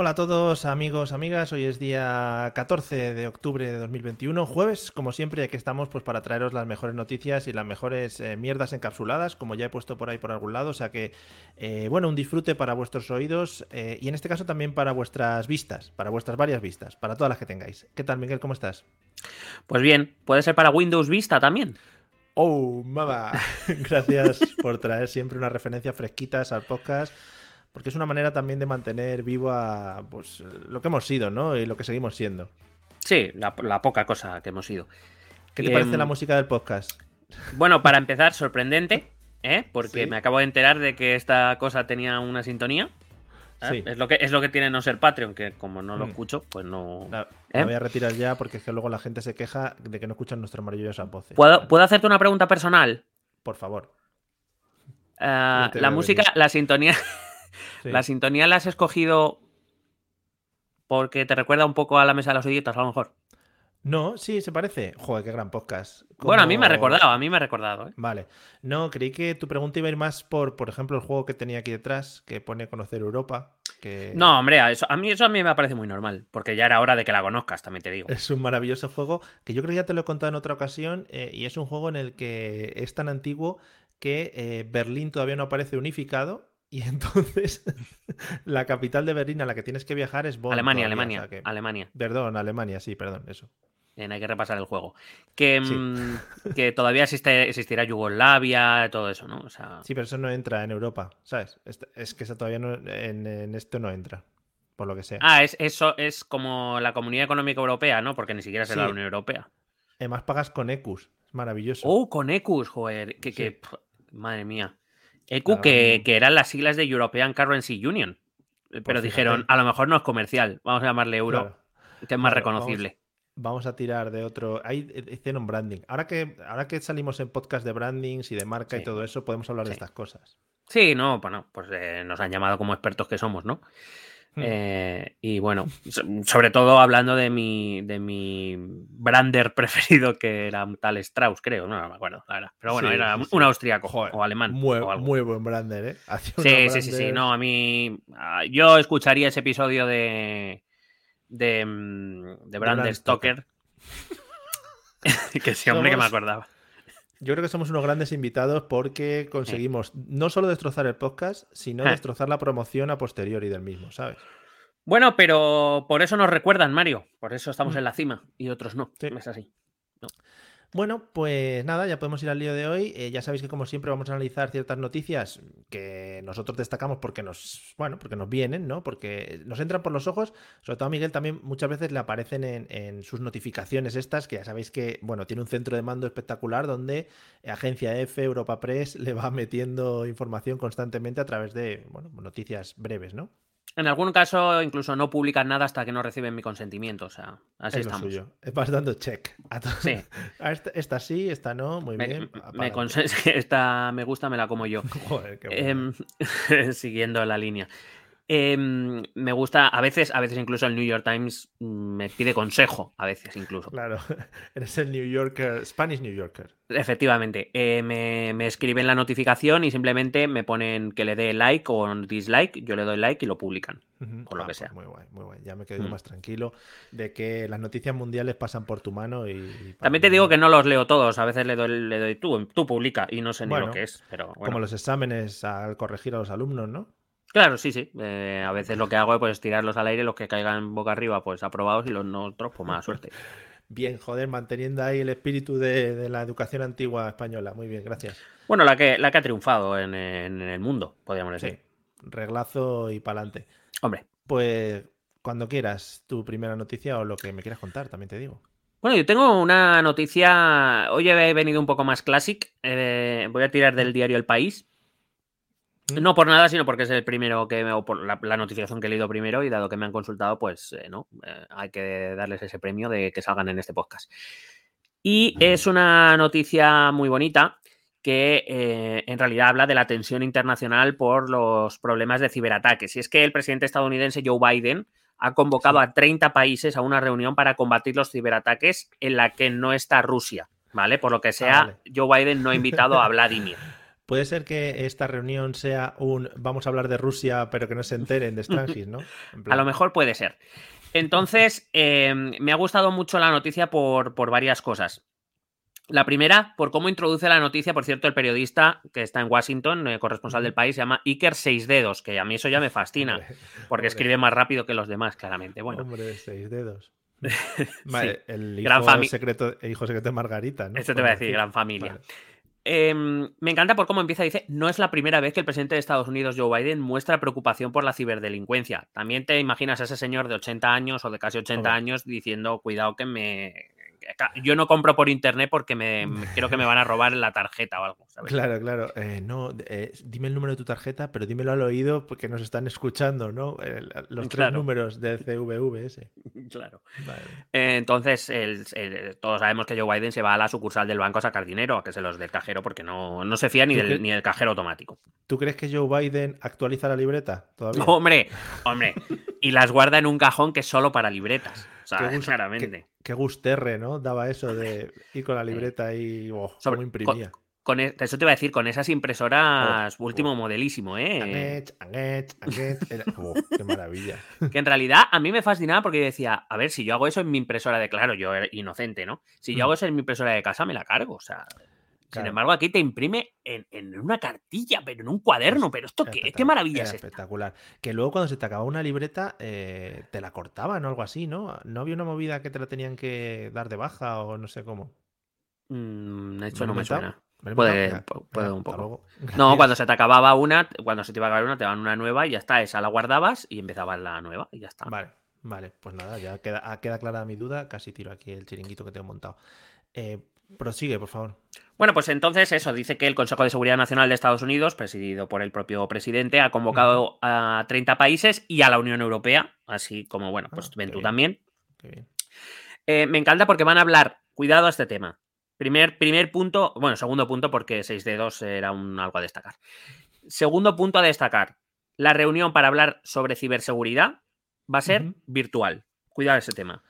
Hola a todos amigos, amigas, hoy es día 14 de octubre de 2021, jueves, como siempre, aquí estamos pues para traeros las mejores noticias y las mejores eh, mierdas encapsuladas, como ya he puesto por ahí por algún lado, o sea que, eh, bueno, un disfrute para vuestros oídos eh, y en este caso también para vuestras vistas, para vuestras varias vistas, para todas las que tengáis. ¿Qué tal, Miguel? ¿Cómo estás? Pues bien, puede ser para Windows Vista también. Oh, mama. Gracias por traer siempre unas referencias fresquitas al podcast porque es una manera también de mantener vivo a pues, lo que hemos sido, ¿no? Y lo que seguimos siendo. Sí, la, la poca cosa que hemos sido. ¿Qué te parece la música del podcast? Bueno, para empezar, sorprendente, ¿eh? Porque ¿Sí? me acabo de enterar de que esta cosa tenía una sintonía. ¿eh? Sí. Es, lo que, es lo que tiene no ser Patreon, que como no lo mm. escucho, pues no. La, ¿eh? voy a retirar ya porque es que luego la gente se queja de que no escuchan nuestras maravillosas voces. ¿Puedo, ¿Puedo hacerte una pregunta personal? Por favor. Uh, la música, venir. la sintonía. Sí. ¿La sintonía la has escogido porque te recuerda un poco a la mesa de los idiotas, a lo mejor? No, sí, se parece. Joder, qué gran podcast. Como... Bueno, a mí me ha recordado, a mí me ha recordado. ¿eh? Vale. No, creí que tu pregunta iba a ir más por, por ejemplo, el juego que tenía aquí detrás, que pone Conocer Europa. Que... No, hombre, a, eso, a mí eso a mí me parece muy normal, porque ya era hora de que la conozcas, también te digo. Es un maravilloso juego que yo creo que ya te lo he contado en otra ocasión, eh, y es un juego en el que es tan antiguo que eh, Berlín todavía no aparece unificado y entonces la capital de Berlín a la que tienes que viajar es Bonn. Alemania, todavía, Alemania, o sea que... Alemania. Perdón, Alemania, sí, perdón, eso. Bien, hay que repasar el juego. Que, Sí. mm, que todavía existe, existirá Yugoslavia, todo eso, ¿no? O sea, Sí, pero eso no entra en Europa, ¿sabes? Es, es que eso todavía no, en, en esto no entra, por lo que sea. Ah, es, eso es como la Comunidad Económica Europea, ¿no? Porque ni siquiera Sí. la Unión Europea. Además pagas con ECUS, es maravilloso. Oh, con ECUS, joder. Que, Sí. que- pf, madre mía. Claro. que, que eran las siglas de European Currency Union. Pero Pues dijeron, a lo mejor no es comercial, vamos a llamarle euro, Claro. que es más Claro, reconocible. Vamos a tirar de otro. Ahí hicieron branding. Ahora que, ahora que salimos en podcast de brandings y de marca y todo eso, podemos hablar de estas cosas. Sí, no, bueno, pues eh, nos han llamado como expertos que somos, ¿no? Hmm. Eh, y bueno, so- sobre todo hablando de mi, de mi brander preferido, que era un tal Strauss, creo, no, me acuerdo, la verdad. Pero bueno, Sí, era sí, sí. un austriaco Joder, o alemán. Muy, o algo. muy buen brander, ¿eh? Sí, sí, sí, sí. No, a mí. ah, Yo escucharía ese episodio de. de. mm, de Brand Bram Stoker. que sí, hombre, que me acordaba. Yo creo que somos unos grandes invitados porque conseguimos no solo destrozar el podcast, sino Eh. destrozar la promoción a posteriori del mismo, ¿sabes? Bueno, pero por eso nos recuerdan, Mario. Por eso estamos Mm. en la cima y otros no. Sí. Es así. Bueno, pues nada, ya podemos ir al lío de hoy. Eh, ya sabéis que como siempre vamos a analizar ciertas noticias que nosotros destacamos porque nos, bueno, porque nos vienen, ¿no? Porque nos entran por los ojos. Sobre todo a Miguel también muchas veces le aparecen en, en sus notificaciones estas, que ya sabéis que, bueno, tiene un centro de mando espectacular donde Agencia F, Europa Press le va metiendo información constantemente a través de, bueno, noticias breves, ¿no? En algún caso, incluso no publican nada hasta que no reciben mi consentimiento. O sea, así es lo estamos. suyo. Vas dando check. A Sí. a esta, esta sí, esta no, muy Me, bien. me esta me gusta, me la como yo. Joder, qué bueno. Em, siguiendo la línea. Em, me gusta, a veces, a veces incluso el New York Times mm, me pide consejo, a veces incluso. Claro, eres el New Yorker, Spanish New Yorker. Efectivamente, eh, me, me escriben la notificación y simplemente me ponen que le dé like o dislike, yo le doy like y lo publican. Ujú. Por lo que pues sea. Muy guay, muy guay. Ya me quedo Mm. más tranquilo de que las noticias mundiales pasan por tu mano y. También te digo que no los leo todos, a veces le doy, le doy tú, tú publica y no sé ni lo que es, pero bueno. Como los exámenes al corregir a los alumnos, ¿no? Claro, sí, sí. eh, a veces lo que hago es pues, tirarlos al aire, los que caigan boca arriba, pues aprobados y los no otros, pues mala suerte. Bien, joder, manteniendo ahí el espíritu de, de la educación antigua española. Muy bien, gracias. Bueno, la que, la que ha triunfado en, en el mundo, podríamos decir. reglazo y pa'lante. Hombre. Pues cuando quieras tu primera noticia o lo que me quieras contar, también te digo. Bueno, yo tengo una noticia. Hoy he venido un poco más classic. Eh, voy a tirar del diario El País. ¿Mm? No por nada, sino porque es el primero que o por la, notificación que he leído primero y dado que me han consultado, pues eh, no, eh, hay que darles ese premio de que salgan en este podcast. Y es una noticia muy bonita que eh, en realidad habla de la tensión internacional por los problemas de ciberataques. Y es que el presidente estadounidense Joe Biden ha convocado a 30 países a una reunión para combatir los ciberataques en la que no está Rusia, ¿vale? Por lo que ah, sea, Joe Biden no ha invitado a Vladimir. Puede ser que esta reunión sea un vamos a hablar de Rusia, pero que no se enteren de Strangis, ¿no? A lo mejor puede ser. Entonces, eh, me ha gustado mucho la noticia por, por varias cosas. La primera, por cómo introduce la noticia, por cierto, el periodista que está en Washington, eh, corresponsal del país, se llama Iker Seis Dedos, que a mí eso ya me fascina, porque escribe más rápido que los demás, claramente. Bueno. Hombre, seis dedos. El hijo, secreto, hijo secreto de Margarita, ¿no? Esto te voy a decir, gran familia. Em, me encanta por cómo empieza. Dice: No es la primera vez que el presidente de Estados Unidos, Joe Biden, muestra preocupación por la ciberdelincuencia. También te imaginas a ese señor de 80 años o de casi 80 años diciendo: Cuidado que me yo no compro por internet porque me, creo que me van a robar la tarjeta o algo. Claro, claro. Eh, no, eh, dime el número de tu tarjeta, pero dímelo al oído porque nos están escuchando, ¿no? los tres números del CVVS. Claro. entonces, todos sabemos que Joe Biden se va a la sucursal del banco a sacar dinero, a que se los del cajero, porque no, no se fía ni del, ni del cajero automático. ¿Tú crees que Joe Biden actualiza la libreta todavía? Hombre, hombre. y las guarda en un cajón que es solo para libretas. O sea, claramente qué gusterre, ¿no? Daba eso de ir con la libreta y oh, cómo imprimía. Con, e, eso te iba a decir, con esas impresoras oh, último oh. modelísimo, ¿eh? Oh, qué maravilla. Que en realidad a mí me fascinaba porque decía, a ver, si yo hago eso en mi impresora de, claro, yo era inocente, ¿no? Si yo mm. hago eso en mi impresora de casa, me la cargo, o sea. Sin embargo, aquí te imprime en, una cartilla, pero en un cuaderno. Pero esto qué, qué maravilla es espectacular. Que luego cuando se te acababa una libreta, eh, te la cortaban o algo así, ¿no? ¿No había una movida que te la tenían que dar de baja o no sé cómo? Mm, hecho, no me suena. Puede, puede un poco. No, cuando se te acababa una, cuando se te iba a acabar una, te daban una nueva y ya está. Esa la guardabas y empezabas la nueva y ya está. Vale, vale. Pues nada, ya queda, queda clara mi duda. Casi tiro aquí el chiringuito que tengo montado. Eh, prosigue, por favor. Bueno, pues entonces eso, dice que el Consejo de Seguridad Nacional de Estados Unidos, presidido por el propio presidente, ha convocado a 30 países y a la Unión Europea, así como, bueno, pues ah, ven tú también. Eh, me encanta porque van a hablar, cuidado a este tema. Primer, primer punto, bueno, segundo punto porque 6 de 2 era un, algo a destacar. Segundo punto a destacar, la reunión para hablar sobre ciberseguridad va a ser virtual. Cuidado ese tema.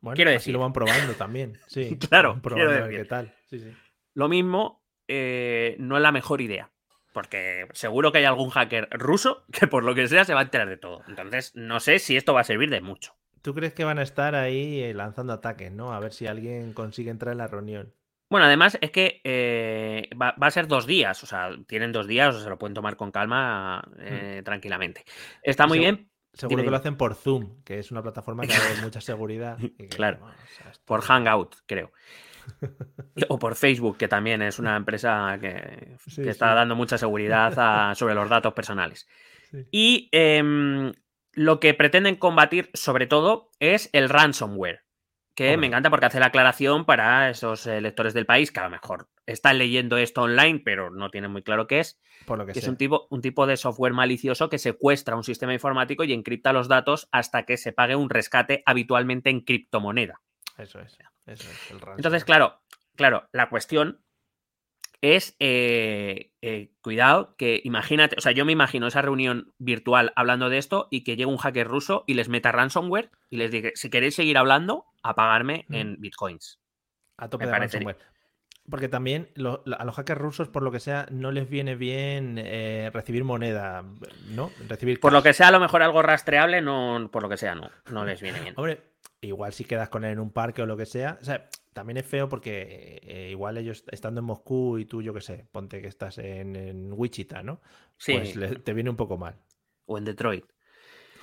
Bueno, quiero decir. lo van probando también. Sí, claro. Probando qué tal. Sí, sí. Lo mismo eh, no es la mejor idea. Porque seguro que hay algún hacker ruso que por lo que sea se va a enterar de todo. Entonces, no sé si esto va a servir de mucho. ¿Tú crees que van a estar ahí eh, lanzando ataques, no? A ver si alguien consigue entrar en la reunión. Bueno, además es que eh, va, a ser dos días, o sea, tienen dos días, o sea, se lo pueden tomar con calma hmm. tranquilamente. Está muy bien. Seguro que lo hacen por Zoom, que es una plataforma que da mucha seguridad. claro, por Hangout, creo. o por Facebook, que también es una empresa que, está dando mucha seguridad sobre los datos personales. Y em, lo que pretenden combatir, sobre todo, es el ransomware. Que me encanta porque hace la aclaración para esos lectores del país que a lo mejor están leyendo esto online, pero no tienen muy claro qué es. Por lo que, es un tipo, un tipo de software malicioso que secuestra un sistema informático y encripta los datos hasta que se pague un rescate habitualmente en criptomoneda. Eso es. Entonces, claro, claro, la cuestión es, eh, eh, cuidado, que imagínate, o sea, yo me imagino esa reunión virtual hablando de esto y que llegue un hacker ruso y les meta ransomware y les diga, si queréis seguir hablando, apagarme mm. en bitcoins. A tope de ransomware. Porque también a los hackers rusos, por lo que sea, no les viene bien eh, recibir moneda, ¿no? Recibir por lo que sea, a lo mejor algo rastreable, no, por lo que sea, no, no les viene bien. Hombre, igual si quedas con él en un parque o lo que sea. O sea, también es feo porque eh, igual ellos estando en Moscú y tú, yo qué sé, ponte que estás en, Wichita, ¿no? Sí. Pues te viene un poco mal. O en Detroit.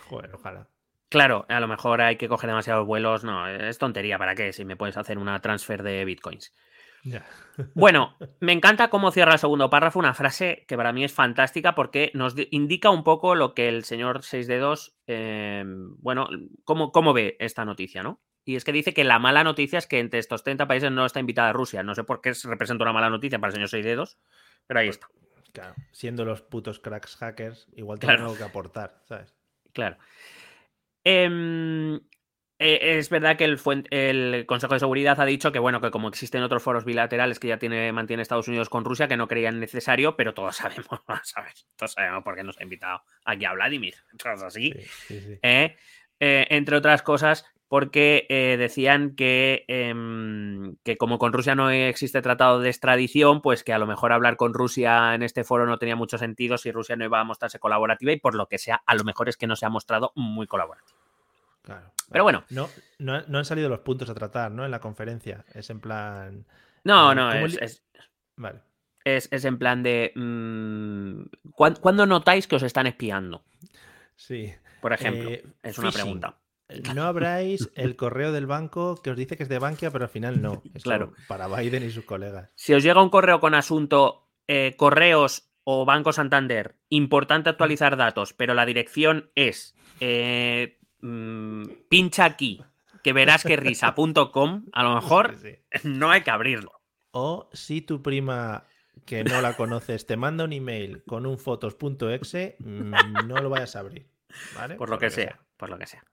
Joder, ojalá. Claro, a lo mejor hay que coger demasiados vuelos. No, es tontería. ¿Para qué? Si me puedes hacer una transfer de bitcoins. Bueno, me encanta cómo cierra el segundo párrafo, una frase que para mí es fantástica porque nos di- indica un poco lo que el señor Seis Dedos, eh, bueno, cómo, cómo ve esta noticia, ¿no? Y es que dice que la mala noticia es que entre estos 30 países no está invitada Rusia. No sé por qué es- representa una mala noticia para el señor Seis Dedos, pero ahí está. Claro, siendo los putos cracks hackers, igual Claro. tienen algo que aportar, ¿sabes? Claro. Em, eh, es verdad que el, Consejo de Seguridad ha dicho que, bueno, que como existen otros foros bilaterales que ya tiene, mantiene Estados Unidos con Rusia, que no creían necesario, pero todos sabemos, ¿sabes? Todos sabemos por qué nos ha invitado aquí a Vladimir. Todos así. Sí, sí, sí. ¿eh? Eh, entre otras cosas, porque decían que, em, que como con Rusia no existe tratado de extradición, pues que a lo mejor hablar con Rusia en este foro no tenía mucho sentido si Rusia no iba a mostrarse colaborativa y por lo que sea, a lo mejor es que no se ha mostrado muy colaborativa. Claro. Pero bueno, No, no, han- no han salido los puntos a tratar, ¿no? En la conferencia. Es en plan. no, Eh, no, ¿cómo es, es, Vale. es- es en plan de... mm, ¿cuán- ¿Cuándo notáis que os están espiando? Sí. Por ejemplo, Eh, es una phishing. pregunta. No abráis el correo del banco que os dice que es de Bankia, pero al final no. Eso Claro. Para Biden y sus colegas. Si os llega un correo con asunto eh, correos o Banco Santander, importante actualizar datos, pero la dirección es eh, mm, pincha aquí, que verás que risa.com, a lo mejor Sí, sí. no hay que abrirlo. O si tu prima que no la conoces te manda un email con un fotos.exe, mm, no lo vayas a abrir. ¿vale? Por lo que sea, por lo que sea.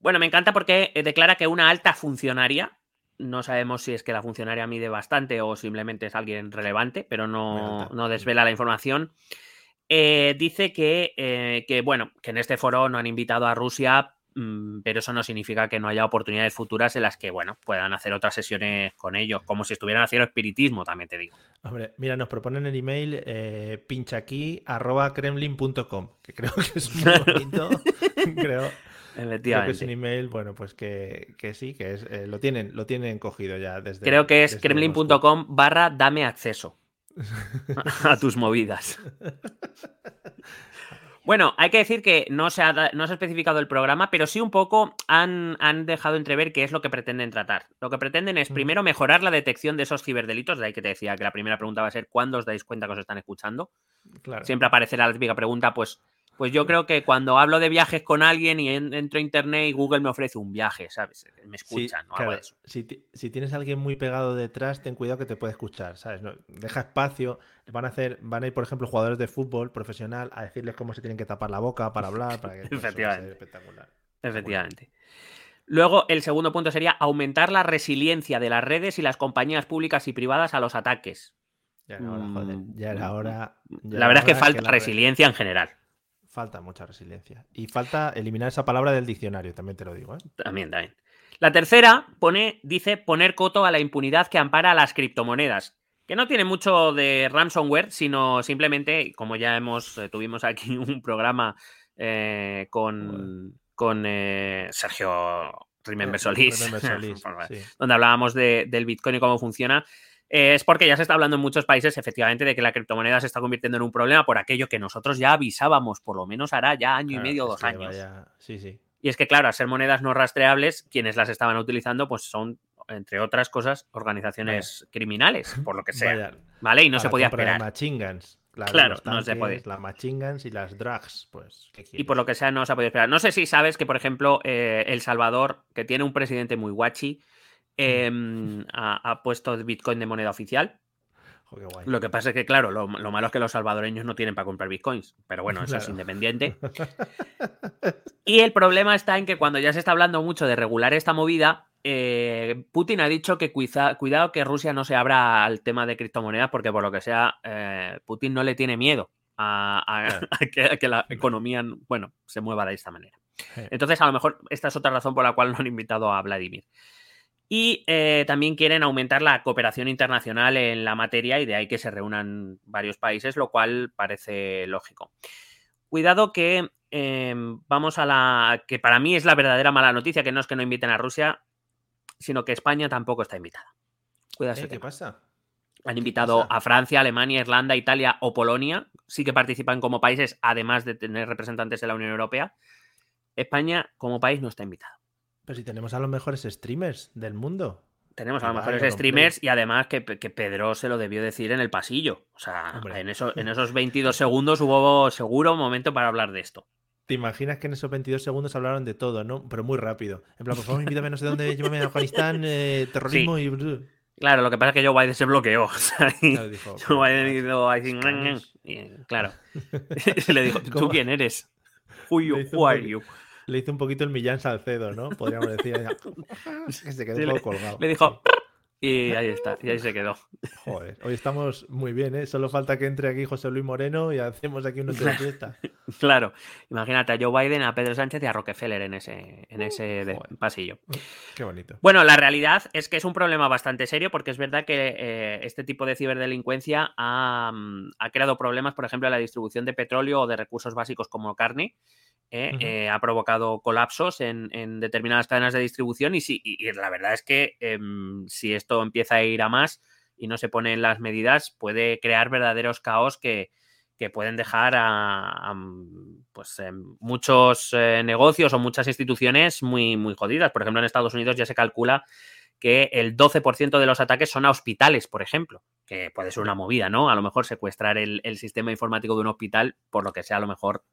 Bueno, me encanta porque eh, declara que una alta funcionaria, no sabemos si es que la funcionaria mide bastante o simplemente es alguien relevante, pero no, no desvela la información. Eh, dice que, eh, que, bueno, que en este foro no han invitado a Rusia, mm, pero eso no significa que no haya oportunidades futuras en las que, bueno, puedan hacer otras sesiones con ellos, como si estuvieran haciendo espiritismo, también te digo. Hombre, mira, nos proponen el email eh, pincha aquí arroba kremlin.com, que creo que es muy bonito. creo, creo que es un email, bueno, pues que, que sí, que es, eh, lo tienen, lo tienen cogido ya desde. Creo que es kremlin.com barra dame acceso a tus movidas. Bueno, hay que decir que no se ha, no se ha especificado el programa, pero sí un poco han, han dejado entrever qué es lo que pretenden tratar. Lo que pretenden es Mm. primero mejorar la detección de esos ciberdelitos, de ahí que te decía que la primera pregunta va a ser ¿cuándo os dais cuenta que os están escuchando? Claro. Siempre aparecerá la típica pregunta, pues, pues yo creo que cuando hablo de viajes con alguien y en- entro a internet y Google me ofrece un viaje, ¿sabes? Me Sí, escuchan o algo claro, eso. Si, ti- si tienes a alguien muy pegado detrás, ten cuidado que te puede escuchar, ¿sabes? No, deja espacio. Van a hacer, van a ir, por ejemplo, jugadores de fútbol profesional a decirles cómo se tienen que tapar la boca para hablar, para que Efectivamente. espectacular. Efectivamente. Luego, el segundo punto sería aumentar la resiliencia de las redes y las compañías públicas y privadas a los ataques. Ya era hora, joder. Mm, Ya era hora. ya La verdad es que falta resiliencia en general. Falta mucha resiliencia. Y falta eliminar esa palabra del diccionario, también te lo digo, ¿eh? También, también. La tercera pone, dice poner coto a la impunidad que ampara a las criptomonedas. Que no tiene mucho de ransomware, sino simplemente, como ya hemos, eh, tuvimos aquí un programa eh, con, con Sergio Remember Solís, Remember Solís, por favor, sí. donde hablábamos de- del Bitcoin y cómo funciona. Eh, es porque ya se está hablando en muchos países, efectivamente, de que la criptomoneda se está convirtiendo en un problema por aquello que nosotros ya avisábamos, por lo menos hará ya año Claro, y medio, dos años. vaya- Sí, sí. Y es que, claro, al ser monedas no rastreables, quienes las estaban utilizando, pues son, entre otras cosas, organizaciones criminales, por lo que sea. Vaya, ¿Vale? Y no para se podía esperar. Machine guns. Claro, no se puede. Las machine guns y las drugs, pues. ¿qué Y por lo que sea, no se ha podido esperar. No sé si sabes que, por ejemplo, eh, El Salvador, que tiene un presidente muy guachi, em, ha, ha puesto Bitcoin de moneda oficial. Guay. Lo que pasa es que, claro, lo, lo malo es que los salvadoreños no tienen para comprar bitcoins. Pero bueno, eso es independiente. Y el problema está en que cuando ya se está hablando mucho de regular esta movida, eh, Putin ha dicho que cuiza- cuidado que Rusia no se abra al tema de criptomonedas porque por lo que sea, eh, Putin no le tiene miedo a, a- Claro. a que, a que la economía, bueno, se mueva de esta manera. Entonces, a lo mejor esta es otra razón por la cual no han invitado a Vladimir. Y eh, también quieren aumentar la cooperación internacional en la materia y de ahí que se reúnan varios países, lo cual parece lógico. Cuidado que eh, vamos a la que para mí es la verdadera mala noticia, que no es que no inviten a Rusia, sino que España tampoco está invitada. Cuidado Eh, ¿Qué pasa? Han invitado pasa? a Francia, Alemania, Irlanda, Italia o Polonia. Sí que participan como países, además de tener representantes de la Unión Europea. España como país no está invitado. Pero si tenemos a los mejores streamers del mundo. Tenemos a los mejores streamers y además que, que Pedro se lo debió decir en el pasillo. O sea, Hombre. en, eso- en esos 22 segundos hubo seguro un momento para hablar de esto. ¿Te imaginas que en esos 22 segundos hablaron de todo, ¿no? Pero muy rápido. En plan, por favor, invítame no sé dónde, llévame a Afganistán, eh, terrorismo y... Claro, lo que pasa es que Joe Biden se bloqueó. o sea, y Claro, dijo, Joe Biden hizo y, claro. Se le dijo, ¿tú ¿Cómo? quién eres? Who, you- who are you? Le hizo un poquito el Millán Salcedo, ¿no? Podríamos decir. que se quedó Sí, un le- poco colgado. Le dijo, y ahí está, y ahí se quedó. Joder, hoy estamos muy bien, ¿eh? Solo falta que entre aquí José Luis Moreno y hacemos aquí una entrevista. Claro, imagínate a Joe Biden, a Pedro Sánchez y a Rockefeller en ese, en ese Joder. pasillo. Qué bonito. Bueno, la realidad es que es un problema bastante serio porque es verdad que eh, este tipo de ciberdelincuencia ha, mm, ha creado problemas, por ejemplo, en la distribución de petróleo o de recursos básicos como carne. Eh, eh, ha provocado colapsos en, en determinadas cadenas de distribución y, si, y- y la verdad es que em, si esto empieza a ir a más y no se ponen las medidas, puede crear verdaderos caos que, que pueden dejar a, a, mm, pues, em, muchos eh, negocios o muchas instituciones muy, muy jodidas. Por ejemplo, en Estados Unidos ya se calcula que el 12% de los ataques son a hospitales, por ejemplo, que puede ser una movida, ¿no? A lo mejor secuestrar el, el sistema informático de un hospital, por lo que sea, a lo mejor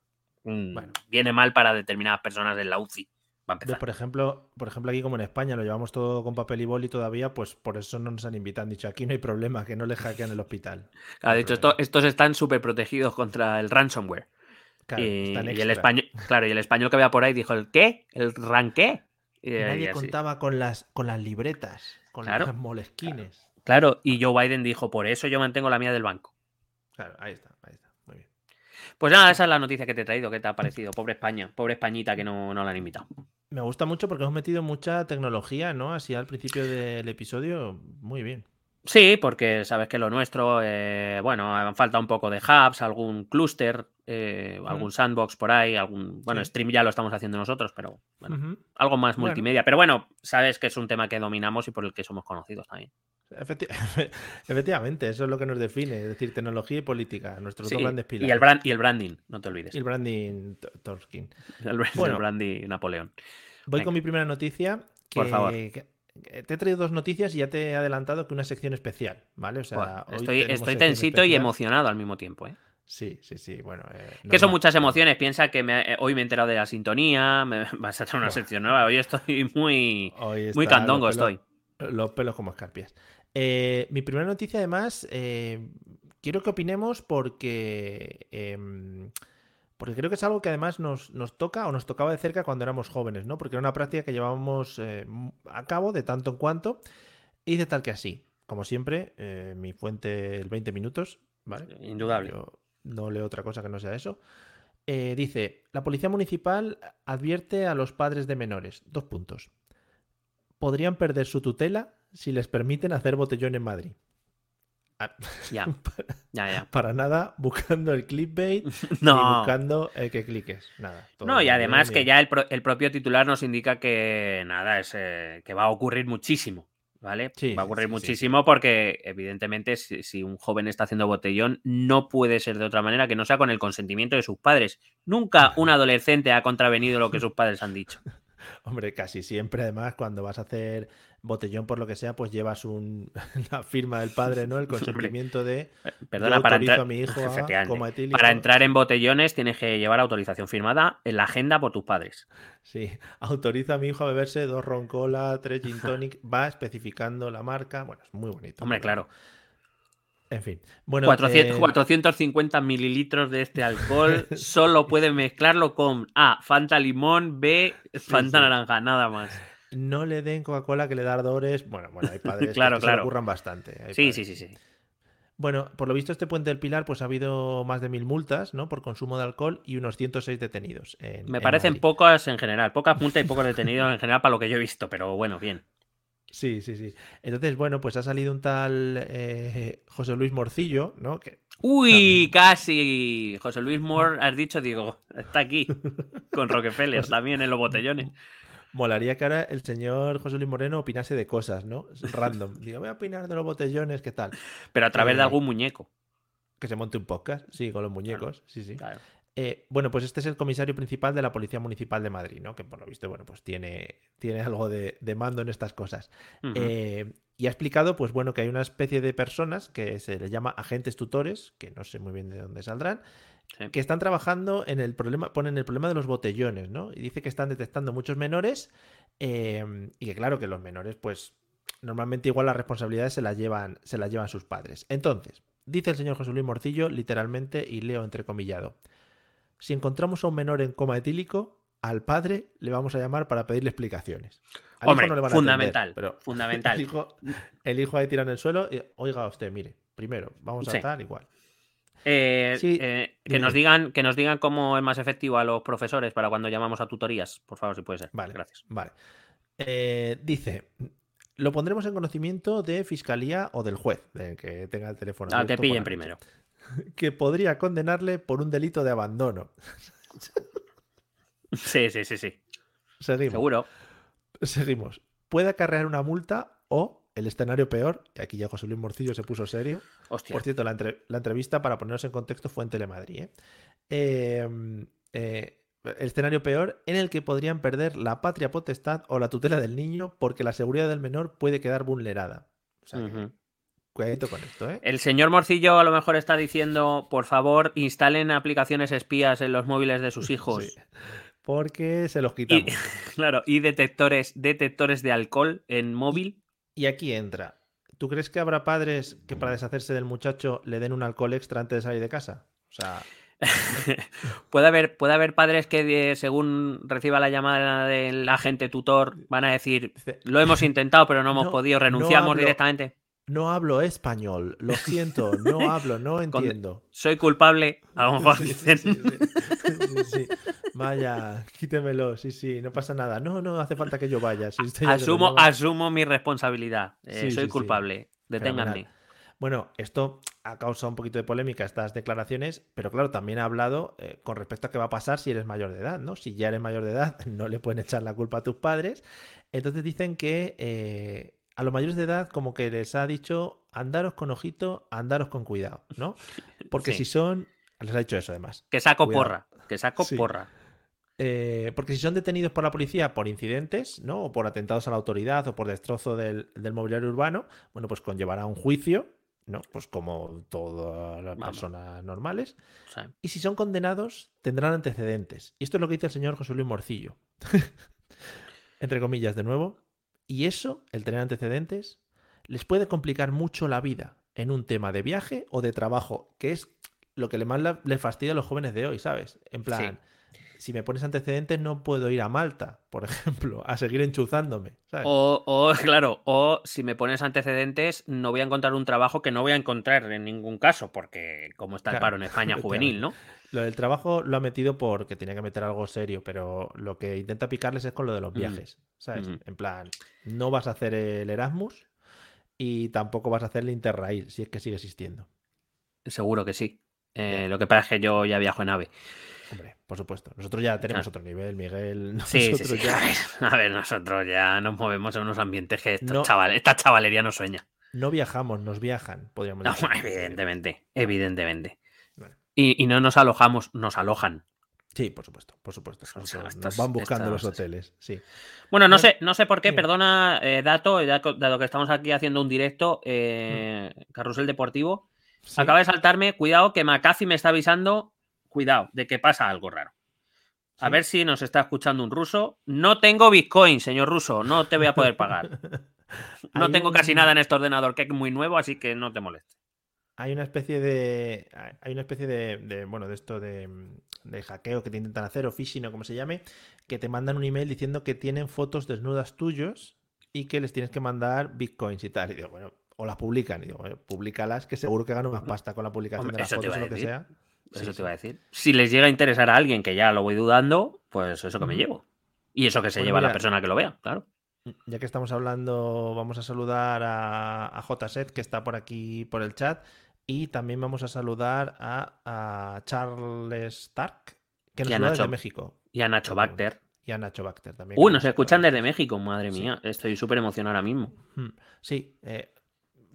Bueno. viene mal para determinadas personas en la UCI. Va a Ves, empezar. Por ejemplo, por ejemplo, aquí como en España lo llevamos todo con papel y boli todavía, pues por eso no nos han invitado. Han dicho, aquí no hay problema, que no le hackean el hospital. Claro, de hecho, esto- estos están súper protegidos contra el ransomware. Claro, y, están y el español, claro, y el español que había por ahí dijo, ¿el qué? ¿El ranqué? Y, Y y Nadie contaba con las, con las libretas, con Claro. las molesquines. Claro, y Joe Biden dijo, por eso yo mantengo la mía del banco. Claro, ahí está, ahí está. Muy bien. Pues nada, esa es la noticia que te he traído. ¿Qué te ha parecido? Pobre España, pobre Españita que no, no la han invitado. Me gusta mucho porque hemos metido mucha tecnología, ¿no? Así al principio del episodio, muy bien. Sí, porque sabes que lo nuestro, eh, bueno, han falta un poco de hubs, algún clúster, eh, algún sandbox por ahí, algún, bueno, Sí. stream ya lo estamos haciendo nosotros, pero bueno, algo más Bueno. multimedia. Pero bueno, sabes que es un tema que dominamos y por el que somos conocidos también. Efecti- Efectivamente, eso es lo que nos define, es decir, tecnología y política, nuestros Sí, dos grandes pilares. y, el brand, y el branding, no te olvides. Y el branding T- Torskin. El, brand- Bueno. el branding Napoleón. Voy Venga. con mi primera noticia. Que, Por favor. que te he traído dos noticias y ya te he adelantado que una sección especial, ¿vale? O sea, hoy estoy tensito y emocionado al mismo tiempo. ¿eh? Sí, sí, sí. Bueno, eh, Que son muchas emociones. Piensa que me- eh, hoy me he enterado de la sintonía, me vas a hacer una sección nueva. Hoy estoy muy, Hoy muy candongo. los pelos- Estoy. Los pelos como escarpias. Eh, mi primera noticia, además, eh, quiero que opinemos porque, em, porque creo que es algo que además nos, nos toca o nos tocaba de cerca cuando éramos jóvenes, ¿no? Porque era una práctica que llevábamos eh, a cabo de tanto en cuanto y de tal que así. Como siempre, eh, mi fuente, el 20 minutos, ¿vale? Indudable. Yo no leo otra cosa que no sea eso. Eh, dice, la Policía Municipal advierte a los padres de menores, dos puntos. Podrían perder su tutela si les permiten hacer botellón en Madrid. Ah, Ya, ya, ya. Para nada buscando el clickbait No. buscando el que cliques. Nada. No, y además que y- ya el, pro- el propio titular nos indica que nada, es eh, que va a ocurrir muchísimo. ¿Vale? Sí, va a ocurrir sí, sí. muchísimo porque, evidentemente, si, si un joven está haciendo botellón, no puede ser de otra manera que no sea con el consentimiento de sus padres. Nunca un adolescente ha contravenido lo que sus padres han dicho. Hombre, casi siempre, además, cuando vas a hacer botellón por lo que sea, pues llevas un, la firma del padre, ¿no? El consentimiento de. Perdona, para entrar, a mi hijo a para entrar en botellones tienes que llevar autorización firmada en la agenda por tus padres. Sí, autoriza a mi hijo a beberse dos roncola, tres gin tonic, va especificando la marca. Bueno, es muy bonito. Hombre, claro. En fin. Bueno, 400 eh, 450 mililitros de este alcohol solo puedes mezclarlo con A, Fanta limón, B, Fanta sí. naranja, nada más. No le den Coca-Cola que le da ardores. Bueno, bueno, hay padres Claro, que se claro. ocurran bastante. Sí, sí, sí, sí. Bueno, por lo visto este puente del Pilar, pues ha habido más de mil multas, ¿no? Por consumo de alcohol y unos 106 detenidos. en- Me en parecen Madrid. pocas en general, pocas multas y pocos detenidos en general para lo que yo he visto, pero bueno, bien. Sí, sí, sí. Entonces, bueno, pues ha salido un tal eh, José Luis Morcillo, ¿no? Que Uy, casi. José Luis Moore, has dicho, digo, está aquí con Rockefeller también en los botellones. Molaría que ahora el señor José Luis Moreno opinase de cosas, ¿no? Random. Digo, voy a opinar de los botellones, ¿qué tal? Pero a través de Eh, algún muñeco. Que se monte un podcast, sí, con los muñecos, sí, sí. Claro. Eh, bueno, pues este es el comisario principal de la Policía Municipal de Madrid, ¿no? Que por lo visto, bueno, pues tiene, tiene algo de, de mando en estas cosas. Eh, y ha explicado, pues bueno, que hay una especie de personas que se les llama agentes tutores, que no sé muy bien de dónde saldrán, Sí. que están trabajando en el problema, ponen el problema de los botellones, ¿no? Y dice que están detectando muchos menores eh, y que claro que los menores, pues normalmente igual las responsabilidades se las llevan, se las llevan sus padres. Entonces, dice el señor José Luis Morcillo, literalmente, y leo entrecomillado, si encontramos a un menor en coma etílico, al padre le vamos a llamar para pedirle explicaciones. Al hijo Hombre, no le van a fundamental, atender, pero fundamental. El hijo, el hijo ahí tirado en el suelo, y, oiga usted, mire, primero, vamos a Sí. estar igual. Eh, Sí, eh, que nos digan que nos digan cómo es más efectivo a los profesores para cuando llamamos a tutorías, por favor, si puede ser. Vale, gracias. Vale. Eh, dice, lo pondremos en conocimiento de fiscalía o del juez, que tenga el teléfono. Al que pillen primero. Que podría condenarle por un delito de abandono. Sí, sí, sí, sí. Seguimos. Seguro. Seguimos. Puede acarrear una multa o, el escenario peor, y aquí ya José Luis Morcillo se puso serio. Hostia. Por cierto, la, entre- la entrevista, para ponernos en contexto, fue en Telemadrid. ¿eh? Eh, eh, el escenario peor en el que podrían perder la patria potestad o la tutela del niño porque la seguridad del menor puede quedar vulnerada. O sea, cuidadito con esto, ¿eh? El señor Morcillo a lo mejor está diciendo, por favor, instalen aplicaciones espías en los móviles de sus hijos. Sí. Porque se los Y, quitamos. claro, y detectores, detectores de alcohol en móvil. Y aquí entra. ¿Tú crees que habrá padres que para deshacerse del muchacho le den un alcohol extra antes de salir de casa? O sea, puede, haber, puede haber padres que, eh, según reciba la llamada del agente tutor, van a decir, lo hemos intentado, pero no hemos No, podido, no renunciamos hablo- directamente. No hablo español, lo siento, no hablo, no entiendo. Soy culpable. A lo mejor dicen. sí, sí. Sí, sí. Vaya, quítemelo, sí, sí, no pasa nada. No, no hace falta que yo vaya. si Asumo, asumo mi responsabilidad. Eh, soy culpable. Deténganme. Bueno, esto ha causado un poquito de polémica estas declaraciones, pero claro, también ha hablado eh, con respecto a qué va a pasar si eres mayor de edad, ¿no? Si ya eres mayor de edad, no le pueden echar la culpa a tus padres. Entonces dicen que eh, a los mayores de edad como que les ha dicho andaros con ojito, andaros con cuidado, ¿no? Porque Sí. si son, les ha dicho eso además, Que saco Cuidado. porra. Que saco Sí. porra. Eh, porque si son detenidos por la policía por incidentes, ¿no? O por atentados a la autoridad o por destrozo del, del mobiliario urbano, bueno, pues conllevará un juicio, ¿no? Pues como todas las Vamos. personas normales. Y si son condenados, tendrán antecedentes. Y esto es lo que dice el señor José Luis Morcillo. Entre comillas, de nuevo. Y eso, el tener antecedentes, les puede complicar mucho la vida en un tema de viaje o de trabajo, que es lo que le más le fastidia a los jóvenes de hoy, ¿sabes? En plan, si me pones antecedentes no puedo ir a Malta, por ejemplo, a seguir enchuzándome, ¿sabes? O, o, claro, o si me pones antecedentes, no voy a encontrar un trabajo que no voy a encontrar en ningún caso, porque como está el Claro, paro en España juvenil, ¿no? Lo del trabajo lo ha metido porque tenía que meter algo serio, pero lo que intenta picarles es con lo de los Mm. viajes, ¿sabes? En plan, no vas a hacer el Erasmus y tampoco vas a hacer el Interrail, si es que sigue existiendo. Seguro que sí. Eh, lo que pasa es que yo ya viajo en AVE. Hombre, por supuesto. Nosotros ya tenemos otro nivel, Miguel. Sí, sí, sí. ya A ver, a ver, nosotros ya nos movemos en unos ambientes que esta, No. chaval- esta chavalería no sueña. no viajamos, nos viajan, podríamos No, decir. evidentemente, evidentemente. Bueno. Y, y no nos alojamos, nos alojan. Sí, por supuesto, por supuesto. Nos van buscando los hoteles, sí. Bueno, no No- sé, no sé por qué, perdona, eh, dato, ya co- dado que estamos aquí haciendo un directo, eh, Carrusel Deportivo, Sí. acaba de saltarme, cuidado, que McAfee me está avisando, cuidado, de que pasa algo raro. A Sí. ver si nos está escuchando un ruso. No tengo Bitcoin, señor ruso, no te voy a poder pagar. No tengo casi nada en este ordenador que es muy nuevo, así que no te molestes. Hay una especie de. Hay una especie de. de, bueno, de esto de, de hackeo que te intentan hacer, o phishing o como se llame, que te mandan un email diciendo que tienen fotos desnudas tuyos y que les tienes que mandar bitcoins y tal. Y digo, bueno, o las publican. Y digo, bueno, públicalas, que seguro que gano más pasta con la publicación Hombre, de las fotos o lo que sea. Eso Sí, te iba a decir. Si les llega a interesar a alguien, que ya lo voy dudando, pues eso que me llevo. Y eso que se lleva la mira. persona que lo vea, claro. Ya que estamos hablando, vamos a saludar a, a JSET, que está por aquí por el chat. Y también vamos a saludar a, a Charles Stark, que nos saluda desde Nacho. México. Y a Nacho Bacter. Y a Nacho Bacter también. Uy, nos escuchan desde México, madre Sí. mía. Estoy súper emocionado ahora mismo. Mm, Sí, eh,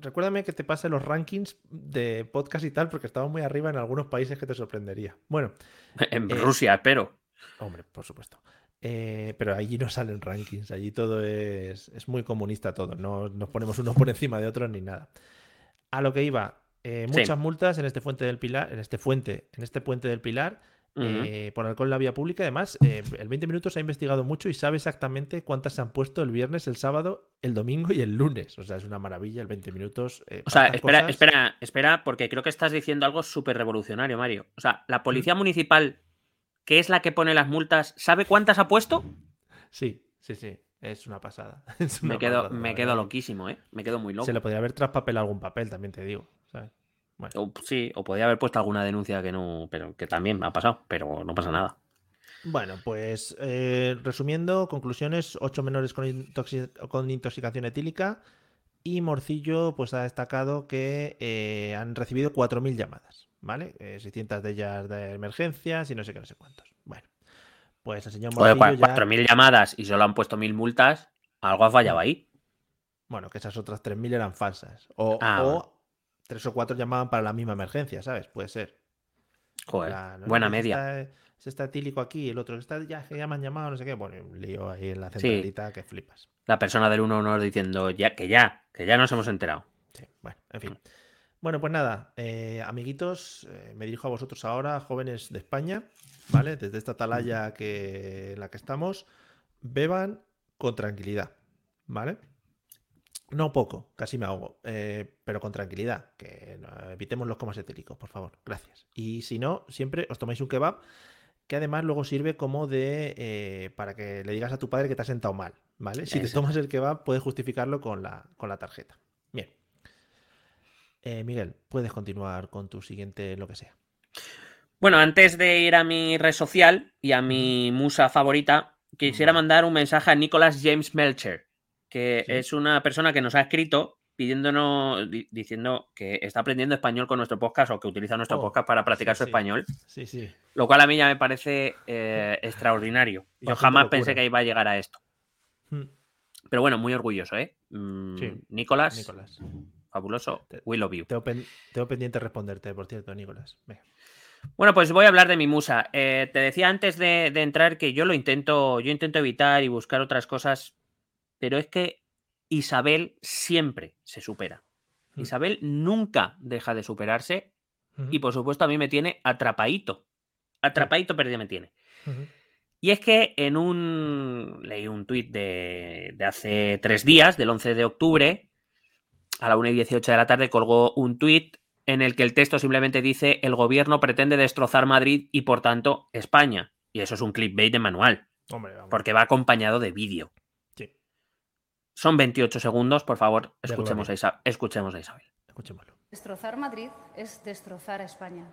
recuérdame que te pase los rankings de podcast y tal, porque estamos muy arriba en algunos países que te sorprendería. Bueno. En Rusia, espero. Hombre, por supuesto. Eh, pero allí no salen rankings, allí todo es, es, muy comunista todo, no nos ponemos unos por encima de otros ni nada. A lo que iba, eh, muchas multas en este fuente del Pilar, en este fuente, en este puente del Pilar, eh, por alcohol en la vía pública. Además, el 20 minutos ha investigado mucho y sabe exactamente cuántas se han puesto el viernes, el sábado, el domingo y el lunes. O sea, es una maravilla el 20 minutos. o sea, espera, espera, espera, porque creo que estás diciendo algo súper revolucionario, Mario. O sea, la policía municipal que es la que pone las multas, ¿sabe cuántas ha puesto? Sí, sí, sí. Es una pasada. me quedo, me quedo loquísimo, ¿eh? Me quedo muy loco. Se le podría haber traspapelado algún papel, también te digo. Sí, o podría haber puesto alguna denuncia que no, pero que también ha pasado, pero no pasa nada. Bueno, pues eh, resumiendo, conclusiones, ocho menores con, con, intoxicación etílica y Morcillo pues ha destacado que eh, han recibido 4.000 llamadas. ¿vale? 600 eh, de ellas de emergencias y no sé qué, no sé cuántos. Bueno, pues el señor Morcillo ya... 4.000 llamadas y solo han puesto 1.000 multas, algo ha fallado ahí. Bueno, que esas otras 3.000 eran falsas. O, ah, o tres o cuatro llamaban para la misma emergencia, ¿sabes? Puede ser. Joder, buena media. Se está, etílico aquí, el otro está ya, que ya me han llamado, no sé qué. Bueno, un lío ahí en la centralita que flipas. La persona del 1 diciendo ya, que ya, que ya nos hemos enterado. Sí, bueno, en fin. Bueno, pues nada, eh, amiguitos, eh, me dirijo a vosotros ahora, jóvenes de España, ¿vale? Desde esta atalaya que, en la que estamos, beban con tranquilidad, ¿vale? No poco, casi me ahogo, eh, pero con tranquilidad, que evitemos los comas etéricos, por favor, gracias. Y si no, siempre os tomáis un kebab, que además luego sirve como de para que le digas a tu padre que te has sentado mal, ¿vale? Si te tomas el kebab, puedes justificarlo con la, con la tarjeta. Bien. Eh, Miguel, puedes continuar con tu siguiente lo que sea. Bueno, antes de ir a mi red social y a mi musa favorita, quisiera mandar un mensaje a Nicholas James Melcher, que es una persona que nos ha escrito pidiéndonos, diciendo que está aprendiendo español con nuestro podcast o que utiliza nuestro oh, podcast para practicar su español. Sí, sí. Lo cual a mí ya me parece eh, extraordinario. Yo jamás pensé que iba a llegar a esto. Hmm. Pero bueno, muy orgulloso, ¿eh? Mm, Nicolás. Nicolás fabuloso. We love you. Tengo, pendiente responderte, por cierto, Nicolás. Bueno, pues voy a hablar de mi musa. Eh, te decía antes de, entrar que yo lo intento, yo intento evitar y buscar otras cosas, pero es que Isabel siempre se supera. Hmm. Isabel nunca deja de superarse y por supuesto a mí me tiene atrapadito. Atrapadito perdido me tiene. Y es que en un. Leí un tuit de, de, hace tres días, del 11 de octubre, a la 1 y 18 de la tarde colgó un tuit en el que el texto simplemente dice el gobierno pretende destrozar Madrid y por tanto España. Y eso es un clickbait de manual. Porque va acompañado de vídeo. Son 28 segundos, por favor, escuchemos a, escuchemos a Isabel. Escuchémoslo. Destrozar Madrid es destrozar a España.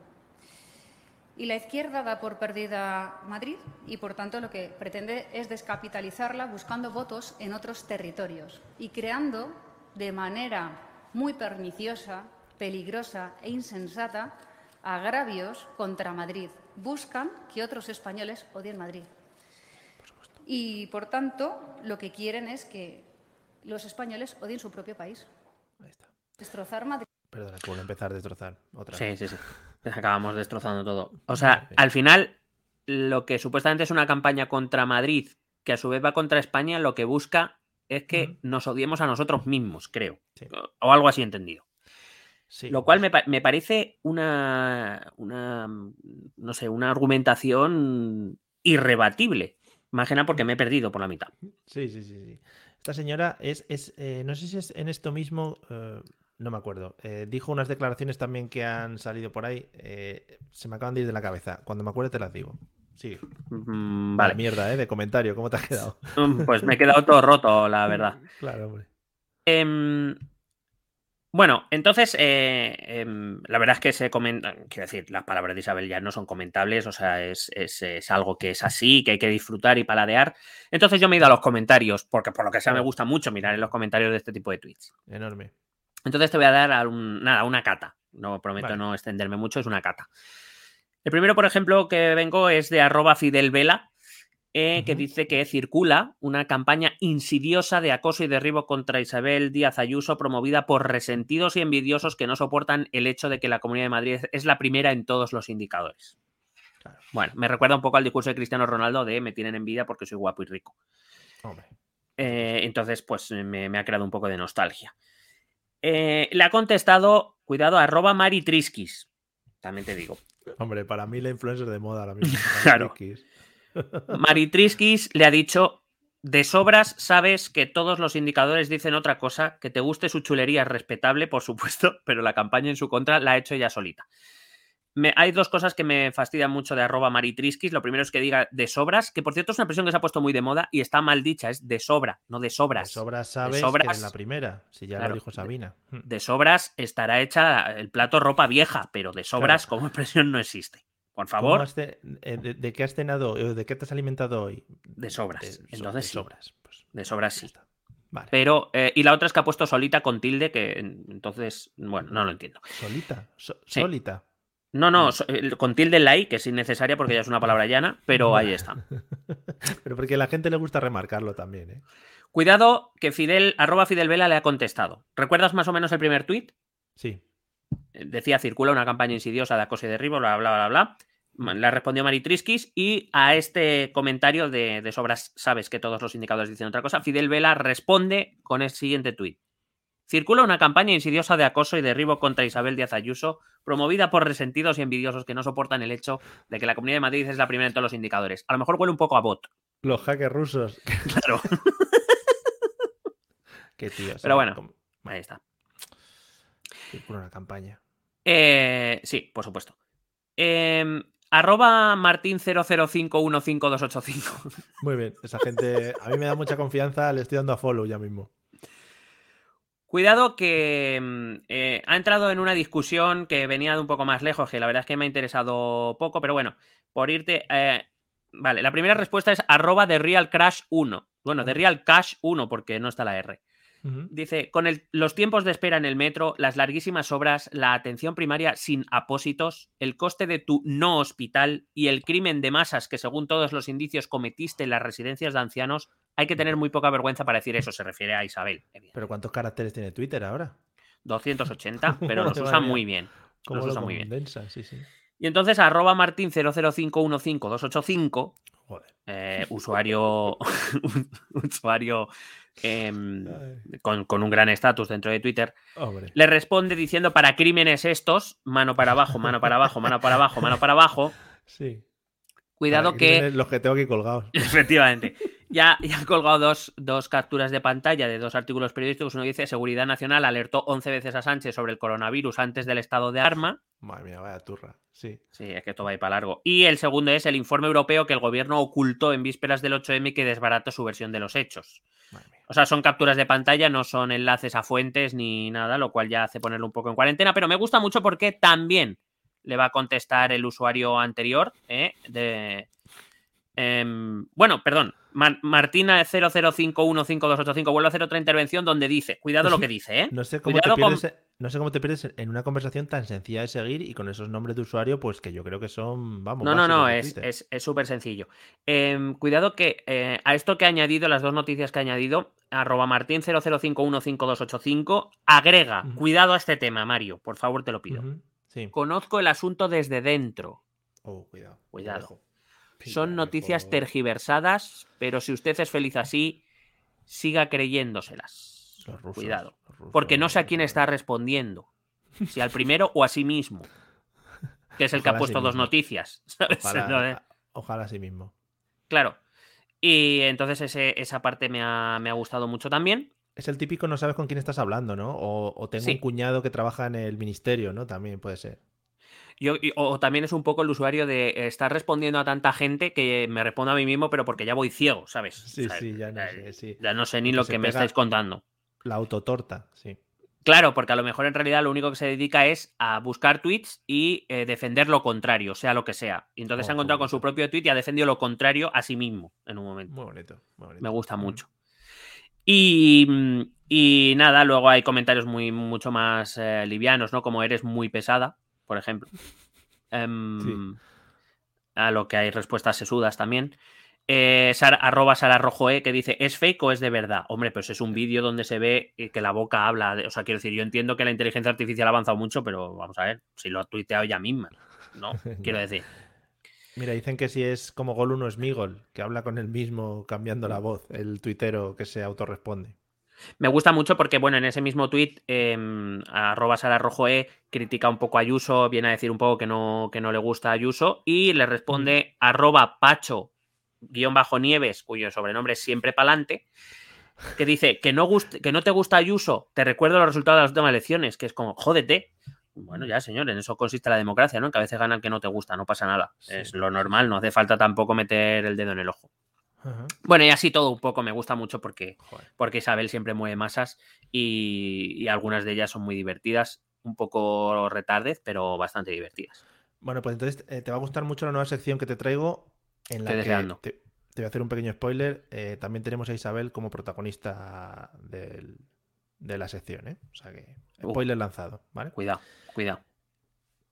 Y la izquierda da por perdida Madrid y, por tanto, lo que pretende es descapitalizarla buscando votos en otros territorios y creando de manera muy perniciosa, peligrosa e insensata agravios contra Madrid. Buscan que otros españoles odien Madrid. Y, por tanto, lo que quieren es que los españoles odien su propio país. Ahí está. Destrozar Madrid. Perdona, que empezar a destrozar otra Sí, sí, sí. Acabamos destrozando todo. O sea, al final, lo que supuestamente es una campaña contra Madrid, que a su vez va contra España, lo que busca es que nos odiemos a nosotros mismos, creo. O algo así entendido. Lo cual me, me, parece una, una, no sé, una argumentación irrebatible. Más que nada porque me he perdido por la mitad. Sí, sí, sí. sí. Esta señora es, es eh, no sé si es en esto mismo, eh, no me acuerdo. Eh, dijo unas declaraciones también que han salido por ahí. se me acaban de ir de la cabeza. Cuando me acuerde te las digo. Sí. Mm, vale. mierda, ¿eh? De comentario, ¿cómo te has quedado? Mm, pues me he quedado todo roto, la verdad. Claro, hombre. Bueno, entonces, eh, em, la verdad es que se comenta, quiero decir, las palabras de Isabel ya no son comentables, o sea, es, algo que es así, que hay que disfrutar y paladear. Entonces yo me he ido a los comentarios, porque por lo que sea me gusta mucho mirar en los comentarios de este tipo de tweets. Enorme. Entonces te voy a dar nada, una cata. No prometo no extenderme mucho, es una cata. El primero, por ejemplo, que vengo es de arroba Fidel Vela, eh, que dice que circula una campaña insidiosa de acoso y derribo contra Isabel Díaz Ayuso promovida por resentidos y envidiosos que no soportan el hecho de que la Comunidad de Madrid es la primera en todos los indicadores. Claro. Bueno, me recuerda un poco al discurso de Cristiano Ronaldo de me tienen envidia porque soy guapo y rico. Hombre. Eh, entonces, pues me, me ha creado un poco de nostalgia. Eh, le ha contestado, cuidado, arroba Mari Triskis. También te digo. Hombre, para mí la influencer de moda ahora mismo. Claro. Mari Triskis le ha dicho: De sobras sabes que todos los indicadores dicen otra cosa, que te guste su chulería es respetable, por supuesto, pero la campaña en su contra la ha hecho ella solita. Me- hay dos cosas que me fastidian mucho de arroba maritriskis. Lo primero es que diga de sobras, que por cierto es una expresión que se ha puesto muy de moda y está mal dicha, es de sobra, no de De sobras. sobras sabes que sobras- en la primera, si ya Claro, lo dijo Sabina. De sobras estará hecha el plato ropa vieja, pero de sobras como expresión no existe. Por ¿Cómo favor, has eh, de, de qué has cenado? o ¿De qué te has alimentado hoy? de sobras. De Entonces de sí, sobras. Pues, de sobras sí. Vale. Pero, eh, y la otra es que ha puesto solita con tilde, que entonces, bueno, no lo entiendo. Solita. so- Sí. Solita. No, no, so- eh, con tilde en la I, que es innecesaria porque ya es una palabra llana, pero ahí está. Pero porque a la gente le gusta remarcarlo también, ¿eh? Cuidado que Fidel, arroba Fidel Vela le ha contestado. ¿Recuerdas más o menos el primer tuit? Sí. Decía, circula una campaña insidiosa de acoso y derribo, bla, bla, bla, bla. Le respondió Maritriskis y a este comentario de, de sobras sabes que todos los indicadores dicen otra cosa, Fidel Vela responde con el siguiente tuit. Circula una campaña insidiosa de acoso y derribo contra Isabel Díaz Ayuso, promovida por resentidos y envidiosos que no soportan el hecho de que la Comunidad de Madrid es la primera en todos los indicadores. A lo mejor huele un poco a bot, Los hackers rusos. claro. Qué tíos. Pero ¿eh? bueno. Ahí está. Circula una campaña. Eh, sí, por supuesto. Eh, arroba martin00515285. Muy bien. Esa gente a mí me da mucha confianza. Le estoy dando a follow ya mismo. Cuidado que mm, eh, ha entrado en una discusión que venía de un poco más lejos, que la verdad es que me ha interesado poco, pero bueno, por irte... eh, vale, la primera respuesta es arroba de Real Crash 1. Bueno, de Real Cash 1, porque no está la R. Dice, con el- los tiempos de espera en el metro, las larguísimas obras, la atención primaria sin apósitos, el coste de tu no hospital y el crimen de masas que según todos los indicios cometiste en las residencias de ancianos, hay que tener muy poca vergüenza para decir eso. Se refiere a Isabel. Pero ¿cuántos caracteres tiene Twitter ahora? 280, pero los usa muy bien. ¿Cómo Los lo usa muy bien. Sí, sí. Y entonces, arroba martin00515285, Joder. eh, usuario, usuario em, con, con un gran estatus dentro de Twitter, Hombre. le responde diciendo para crímenes estos, mano para abajo, mano para abajo, mano para abajo, mano para abajo. Sí. Cuidado Para que, Los que tengo aquí colgados. efectivamente, ya, ya han colgado dos, dos capturas de pantalla de dos artículos periodísticos. Uno dice, Seguridad Nacional alertó 11 veces a Sánchez sobre el coronavirus antes del estado de arma. Madre mía, vaya turra. Sí. Sí, es que esto va a ir para largo. Y el segundo es el informe europeo que el gobierno ocultó en vísperas del 8M y que desbarata su versión de los hechos. Madre mía. O sea, son capturas de pantalla, no son enlaces a fuentes ni nada, lo cual ya hace ponerlo un poco en cuarentena, pero me gusta mucho porque también le va a contestar el usuario anterior ¿eh? de... em, bueno, perdón, Mar- Martina 00515285 vuelve a hacer otra intervención donde dice, cuidado lo que dice, ¿eh? No sé cómo te con- pierdes. No sé cómo te pierdes en una conversación tan sencilla de seguir y con esos nombres de usuario, pues que yo creo que son, vamos. No, no, no, es Twitter. es- es súper sencillo. Em, cuidado que eh, a esto que ha añadido, las dos noticias que ha añadido, arroba martín 00515285, agrega, Ujú. cuidado a este tema, Mario, por favor te lo pido. Sí. Conozco el asunto desde dentro. Oh, cuidado. Cuidado. Son noticias tergiversadas, pero si usted es feliz así, siga creyéndoselas. Los rusos, Cuidado. los rusos, Porque no sé a quién está respondiendo. Si al primero o a sí mismo. Que es el que ha a sí puesto dos noticias. Ojalá, ojalá así mismo. Claro. Y entonces ese- esa parte me ha, me ha gustado mucho también. Es el típico no sabes con quién estás hablando, ¿no? O, o tengo Sí. un cuñado que trabaja en el ministerio, ¿no? También puede ser. Yo, y- o también es un poco el usuario de estar respondiendo a tanta gente que me respondo a mí mismo, pero porque ya voy ciego, ¿sabes? Sí, O sea, sí, ya no eh, sé, sí. Ya no sé ni lo que me estáis contando. La autotorta, sí. Claro, porque a lo mejor en realidad lo único que se dedica es a buscar tweets y eh, defender lo contrario, sea lo que sea. Y entonces se ha Oh, encontrado con su propio tweet y ha defendido lo contrario a sí mismo en un momento. Muy bonito. muy bonito. Me gusta mucho. Y, mm, y nada, luego hay comentarios muy mucho más eh, livianos, ¿no? Como eres muy pesada, por ejemplo. Em, A lo que hay respuestas sesudas también. eh, Sara- arroba Sara que dice, ¿es fake o es de verdad? Hombre, pues es un vídeo donde se ve eh, que la boca habla. de- o sea, quiero decir, yo entiendo que la inteligencia artificial ha avanzado mucho, pero vamos a ver, si lo ha tuiteado ella misma, ¿no? Quiero decir. Mira, dicen que si es como Gol uno es Migol, que habla con él mismo cambiando la voz, el tuitero que se autorresponde. Me gusta mucho porque, bueno, en ese mismo tuit, eh, arroba Sara E critica un poco a Ayuso, viene a decir un poco que no, que no le gusta a Ayuso, y le responde arroba Pacho guion bajo Nieves, cuyo sobrenombre es siempre pa'lante, que dice que no, que no te gusta Ayuso, te recuerdo los resultados de las últimas elecciones, que es como, jódete. Bueno, ya, señor, en eso consiste la democracia, ¿no? Que a veces gana el que no te gusta, no pasa nada. Sí. Es lo normal, no hace falta tampoco meter el dedo en el ojo. Ajá. Bueno, y así todo un poco me gusta mucho porque, Joder. porque Isabel siempre mueve masas y, y algunas de ellas son muy divertidas, un poco retardez, pero bastante divertidas. Bueno, pues entonces eh, te va a gustar mucho la nueva sección que te traigo en la Estoy que deseando. te, te voy a hacer un pequeño spoiler. eh, también tenemos a Isabel como protagonista del- de la sección, ¿eh? O sea que Uh. spoiler lanzado, ¿vale? Cuidado, cuidado.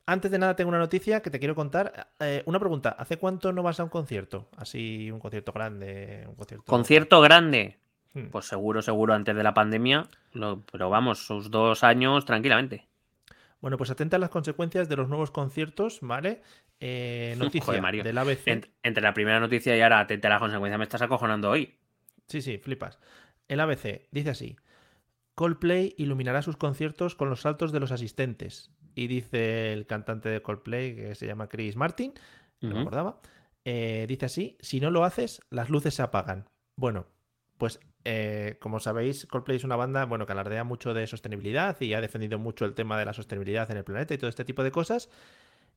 Antes de nada tengo una noticia que te quiero contar. Eh, una pregunta, ¿hace cuánto no vas a un concierto? Así, un concierto grande, un concierto... Concierto grande, Hmm. pues seguro, seguro antes de la pandemia, lo- pero vamos, sus dos años tranquilamente. Bueno, pues atenta a las consecuencias de los nuevos conciertos, ¿vale? Eh, noticia Joder, Mario. del ABC. Ent- entre la primera noticia y ahora atente a las consecuencias, me estás acojonando hoy. Sí, sí, flipas. El ABC dice así: Coldplay iluminará sus conciertos con los saltos de los asistentes. Y dice el cantante de Coldplay, que se llama Chris Martin, no me acordaba, eh, dice así: si no lo haces, las luces se apagan. Bueno, pues eh, como sabéis, Coldplay es una banda bueno, que alardea mucho de sostenibilidad y ha defendido mucho el tema de la sostenibilidad en el planeta y todo este tipo de cosas.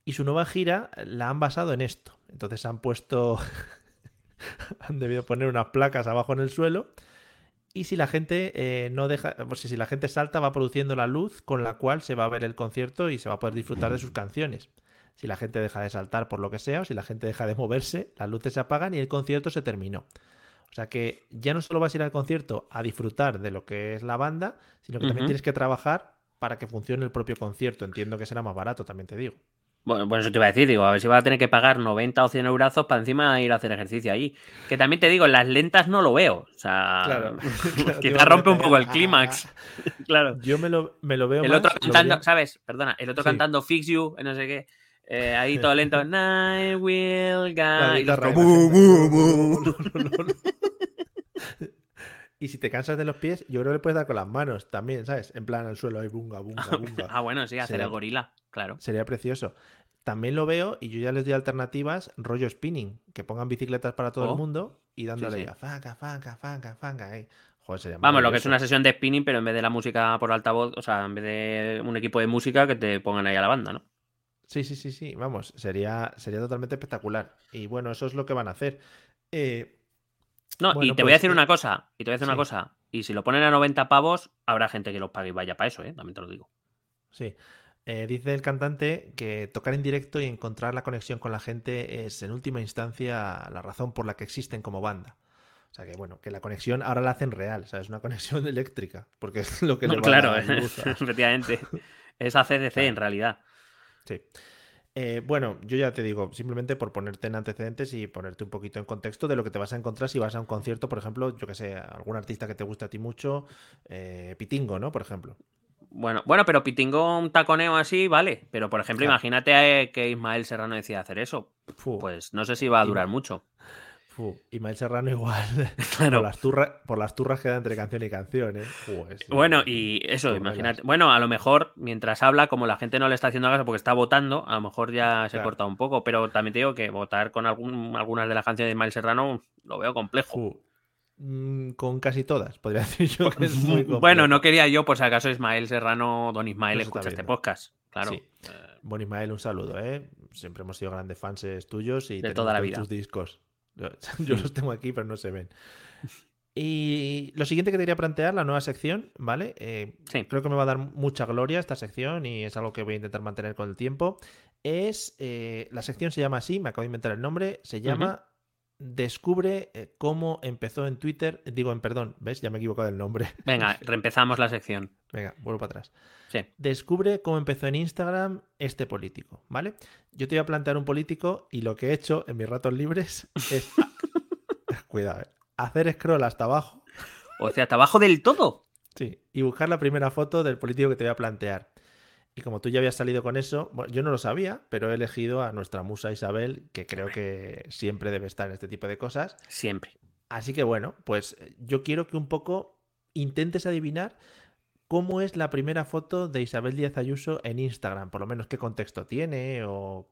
Y su nueva gira la han basado en esto. Entonces han puesto. han debido poner unas placas abajo en el suelo. Y si la gente eh, no deja. Pues si la gente salta, va produciendo la luz con la cual se va a ver el concierto y se va a poder disfrutar de sus canciones. Si la gente deja de saltar por lo que sea, o si la gente deja de moverse, las luces se apagan y el concierto se terminó. O sea que ya no solo vas a ir al concierto a disfrutar de lo que es la banda, sino que también tienes que trabajar para que funcione el propio concierto. Entiendo que será más barato, también te digo. Bueno, pues eso te iba a decir, digo, a ver si va a tener que pagar 90 o 100 euros para encima ir a hacer ejercicio ahí. Que también te digo, en las lentas no lo veo. O sea, Claro, claro, quizá rompe un poco el clímax. claro. Yo me lo, me lo veo El más, otro cantando, ¿sabes? Perdona, el otro Sí. cantando Fix You, no sé qué. eh, ahí todo lento. Night will La guide. Y si te cansas de los pies, yo creo que le puedes dar con las manos también, ¿sabes? En plan al suelo, ahí, bunga, bunga, bunga. Ah, bueno, sí, hacer Sería- el gorila, claro. Sería precioso. También lo veo y yo ya les doy alternativas, rollo spinning, que pongan bicicletas para todo Oh. el mundo y dándole sí. a fanga, fanga, fanga, fanga. ahí. Joder, sería Vamos, lo que es una sesión de spinning, pero en vez de la música por altavoz, o sea, en vez de un equipo de música, que te pongan ahí a la banda, ¿no? Sí, sí, sí, sí, vamos, sería, sería totalmente espectacular. Y bueno, eso es lo que van a hacer. Eh, No, Bueno, y te voy a pues, decir una cosa, y te voy a decir una cosa. Y si lo ponen a 90 pavos, habrá gente que los pague y vaya para eso, ¿eh? También te lo digo. Sí. Eh, dice el cantante que tocar en directo y encontrar la conexión con la gente es en última instancia la razón por la que existen como banda. O sea que bueno, que la conexión ahora la hacen real, ¿sabes? Una conexión eléctrica, porque es lo que No, le va claro, a dar luz a- efectivamente. Es ACDC Claro. en realidad. Sí. Eh, bueno, yo ya te digo, simplemente por ponerte en antecedentes y ponerte un poquito en contexto de lo que te vas a encontrar si vas a un concierto, por ejemplo, yo que sé, algún artista que te guste a ti mucho, eh, Pitingo, ¿no? Por ejemplo. Bueno, bueno, pero Pitingo un taconeo así, vale. Pero, por ejemplo, Claro. imagínate que Ismael Serrano decida hacer eso. Pues no sé si va a durar mucho. Fu. Ismael Serrano igual. Claro. por, las turras, por las turras que da entre canción y canción, ¿eh? Fu, es- Bueno, y eso, imagínate. Bueno, a lo mejor mientras habla, como la gente no le está haciendo caso porque está votando, a lo mejor ya se Claro. corta un poco. Pero también te digo que votar con algún, algunas de las canciones de Ismael Serrano lo veo complejo. Fu. Mm, Con casi todas, podría decir yo que es muy bueno, complejo. no quería yo, por si acaso Ismael Serrano, don Ismael, Eso está escucha este podcast. Claro. Sí. Bueno, Ismael, un saludo, ¿eh? Siempre hemos sido grandes fans tuyos y De toda la vida. tus discos. Yo, yo los tengo aquí, pero no se ven. Y lo siguiente que te quería plantear, la nueva sección, ¿vale? Eh, Sí. Creo que me va a dar mucha gloria esta sección y es algo que voy a intentar mantener con el tiempo. Es, eh, la sección se llama así, me acabo de inventar el nombre, se llama Descubre eh, cómo empezó en Twitter, digo en perdón, ¿ves? Ya me he equivocado del nombre. Venga, reempezamos la sección. Venga, vuelvo para atrás. Sí. Descubre cómo empezó en Instagram este político, ¿vale? Yo te voy a plantear un político y lo que he hecho en mis ratos libres es Cuidado, ¿eh? Hacer scroll hasta abajo. O sea, hasta abajo del todo. Sí, y buscar la primera foto del político que te voy a plantear. Y como tú ya habías salido con eso, bueno, yo no lo sabía, pero he elegido a nuestra musa Isabel, que creo que siempre debe estar en este tipo de cosas. Siempre. Así que bueno, pues yo quiero que un poco intentes adivinar cómo es la primera foto de Isabel Díaz Ayuso en Instagram, por lo menos qué contexto tiene o